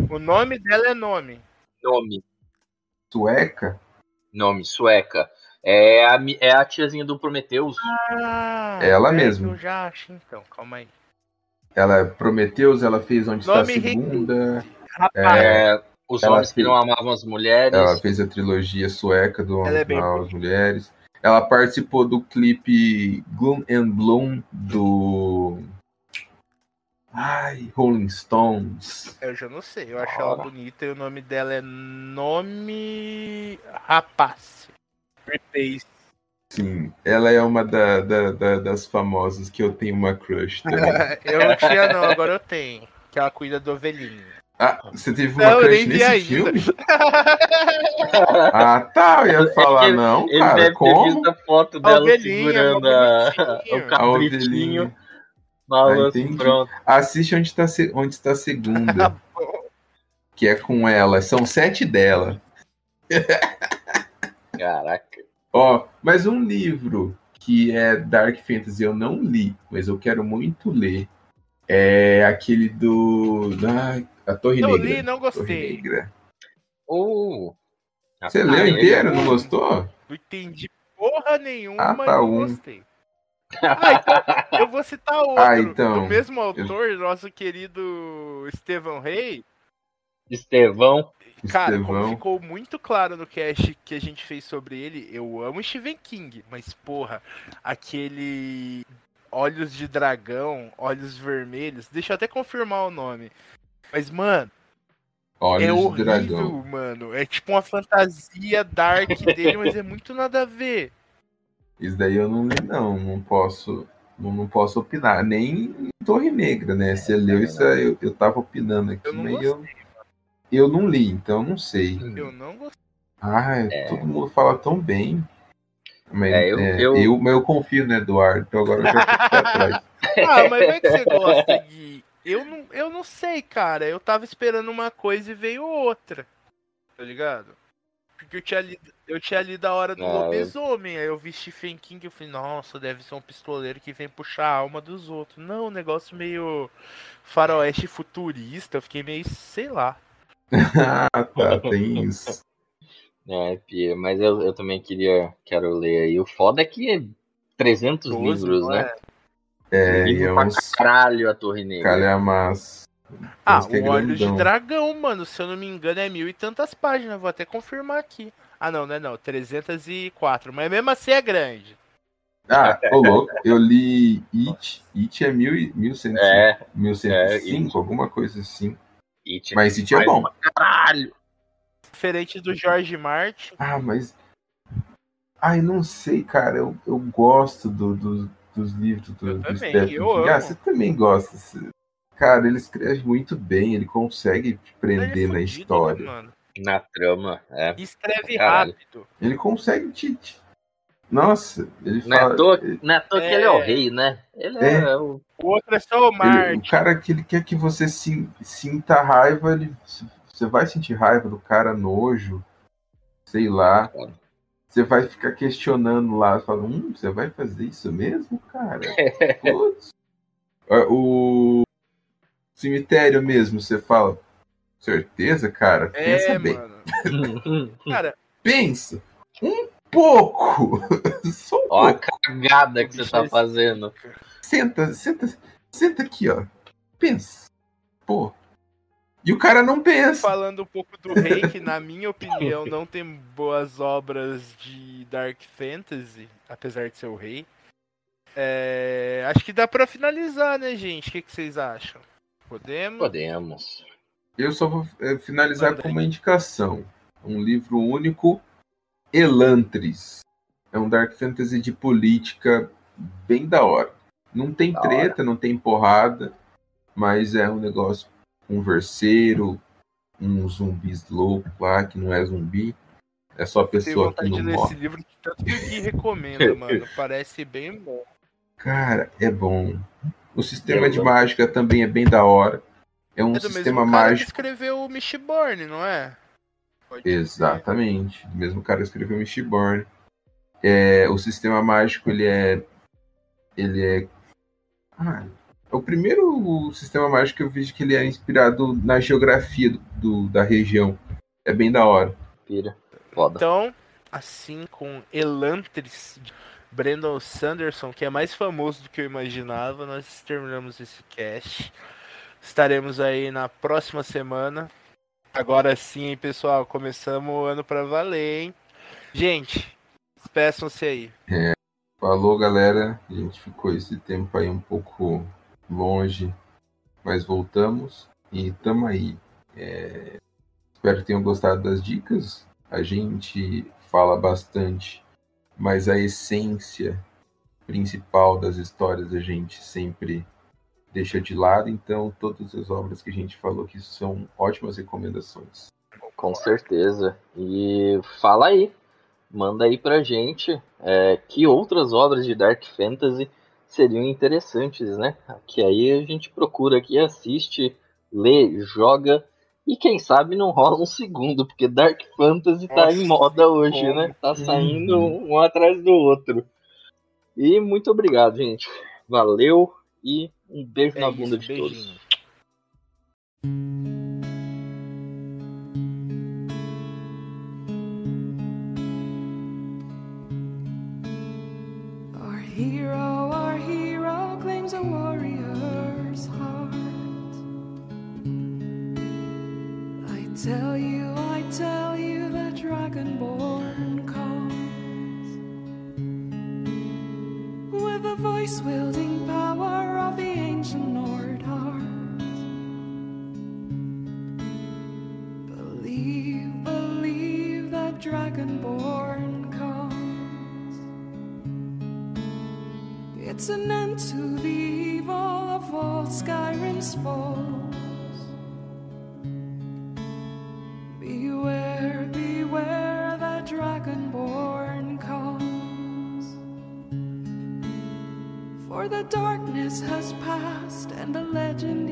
É o nome dela é nome. Nome. Sueca? Nome, sueca. É a, é a tiazinha do Prometheus. Ah, ela é mesma. Eu já acho então, calma aí. Ela é Prometheus, ela fez Onde nome está a Segunda. Rapaz. É, os homens que não amavam as mulheres. Ela fez a trilogia sueca do Homem que não as mulheres. Ela participou do clipe Gloom and Bloom do. Ai, Rolling Stones. Eu já não sei, eu acho ela bonita e o nome dela é Nome Rapaz. Sim, ela é uma da, da, da, das famosas que eu tenho uma crush também. eu não tinha não, agora eu tenho. Que ela cuida do ovelhinho. Ah, você teve uma não, crush nesse ainda. filme? ah, tá, eu ia falar, ele, não, ele cara, deve como? ter visto a foto dela a segurando a, o cabritinho. Balanço entendi. pronto. Assiste onde está onde está a segunda, que é com ela. São sete dela. Caraca. Ó, mas um livro que é Dark Fantasy eu não li, mas eu quero muito ler. É aquele do. Ai, a Torre Eu Negra. li, não gostei. Uh. Você leu inteiro? Não gostou? Não entendi porra nenhuma, Ah, mas tá, não um. gostei. Ah, então, eu vou citar outro. Ah, então, Do mesmo autor, nosso querido Estevão Rei. Estevão. Cara, como Estevão. ficou muito claro no cast que a gente fez sobre ele, eu amo Stephen King, mas porra, aquele Olhos de Dragão, Olhos Vermelhos, deixa eu até confirmar o nome. Mas, mano, Olhos é de horrível, dragão. mano. É tipo uma fantasia dark dele, mas é muito nada a ver. Isso daí eu não li, não. Não posso. Não, não posso opinar. Nem em Torre Negra, né? Você leu isso, eu, eu tava opinando aqui, Eu não mas eu, eu não li, então eu não sei. Eu não gostei. Ai, É. todo mundo fala tão bem. Mas, É, eu- é, eu- eu, mas eu confio no Eduardo, então agora eu já fico pra trás. Ah, mas vai que você gosta, Gui. Eu não, eu não sei, cara. Eu tava esperando uma coisa e veio outra. Tá ligado? Porque eu tinha lido, eu tinha lido a hora do Ah, eu- lobisomem. Aí eu vi Stephen King e eu falei, nossa, deve ser um pistoleiro que vem puxar a alma dos outros. Não, um negócio meio faroeste futurista. Eu fiquei meio, sei lá. ah, tá, tem isso. É, Pia, mas eu, eu também queria, quero ler aí. O foda é que é 300 Doze, livros, né? É, e Livro é pra uns caralho a Torre Negra. calhamaços. Ah, é o Olho de. Dragão, mano, se eu não me engano é mil e tantas páginas, vou até confirmar aqui. Ah, não, não é não, 304, mas mesmo assim é grande. Ah, ô louco, eu li It. It é mil, e- 1105, É, 1105 é, alguma coisa assim. It Mas It é bom. Caralho! Diferente do George Martin. Ah, mas. Ai, não sei, cara. Eu, eu gosto do, do- dos livros do, Eu do também, Stephen eu King. Ah, você também gosta. Cara, ele escreve muito bem, ele consegue te Ele é prender na fudido, história. né, mano? Na trama, é. Escreve Caralho. rápido. Ele consegue te. te- Nossa, ele Não é fala. à toa, ele- não é à toa que ele é o rei, né? Ele é, É. o. O outro é só o ele- Martin. o cara que ele quer que você sin- sinta raiva, ele, você vai sentir raiva do cara, nojo, sei lá. Você vai ficar questionando lá, falando, hum, você vai fazer isso mesmo, cara? Putz. Ah, O cemitério mesmo, você fala, certeza, cara? Pensa É, bem. mano. Cara, Pensa. Um pouco. Só um Ó a pouco. cagada que você tá esse- fazendo. Senta, senta, senta aqui, ó. Pensa. Pô. E o cara não pensa. falando um pouco do rei, que na minha opinião não tem boas obras de Dark Fantasy, apesar de ser o rei. É, acho que dá pra finalizar, né, gente? O que, que vocês acham? Podemos? Podemos. Eu só vou é, finalizar Manda com uma indicação. Um livro único, Elantris. É um Dark Fantasy de política bem da hora. Não tem Da treta, não tem porrada, mas é um negócio converseiro, um zumbis louco lá, que não é zumbi. É só Tenho pessoa que vontade de não ler esse morre. livro que tanto que o Gui recomenda, mano. Parece bem bom. Cara, é bom. O sistema Eu de amo. mágica também é bem da hora. É um É do sistema mesmo cara que mágico. escreveu o Mistborn, não é? Pode. Exatamente. O mesmo cara que escreveu Mistborn. É, o sistema mágico, ele é. Ele é. Ah, é o primeiro sistema mágico que eu vejo que ele é inspirado na geografia do, do- da região. É bem da hora. Pira. Foda. Então, assim com Elantris, de Brandon Sanderson, que é mais famoso do que eu imaginava, nós terminamos esse cast. Estaremos aí na próxima semana. Agora sim, hein, pessoal, começamos o ano pra valer, hein? Gente, despeçam-se aí. Falou, galera. A gente ficou esse tempo aí um pouco longe, mas voltamos e tamo aí. É, Espero que tenham gostado das dicas. A gente fala bastante, mas a essência principal das histórias a gente sempre deixa de lado. Então, todas as obras que a gente falou aqui são ótimas recomendações. Com certeza. E fala aí. Manda aí pra gente é, que outras obras de Dark Fantasy seriam interessantes, né? Que aí a gente procura aqui, assiste, lê, joga e quem sabe não rola um segundo, porque Dark Fantasy tá em moda hoje, né? Tá saindo um atrás do outro. E muito obrigado, gente. Valeu E um beijo é na bunda isso, de beijinho. todos. tell you, I tell you, the Dragon Ball. Darkness has passed and the legend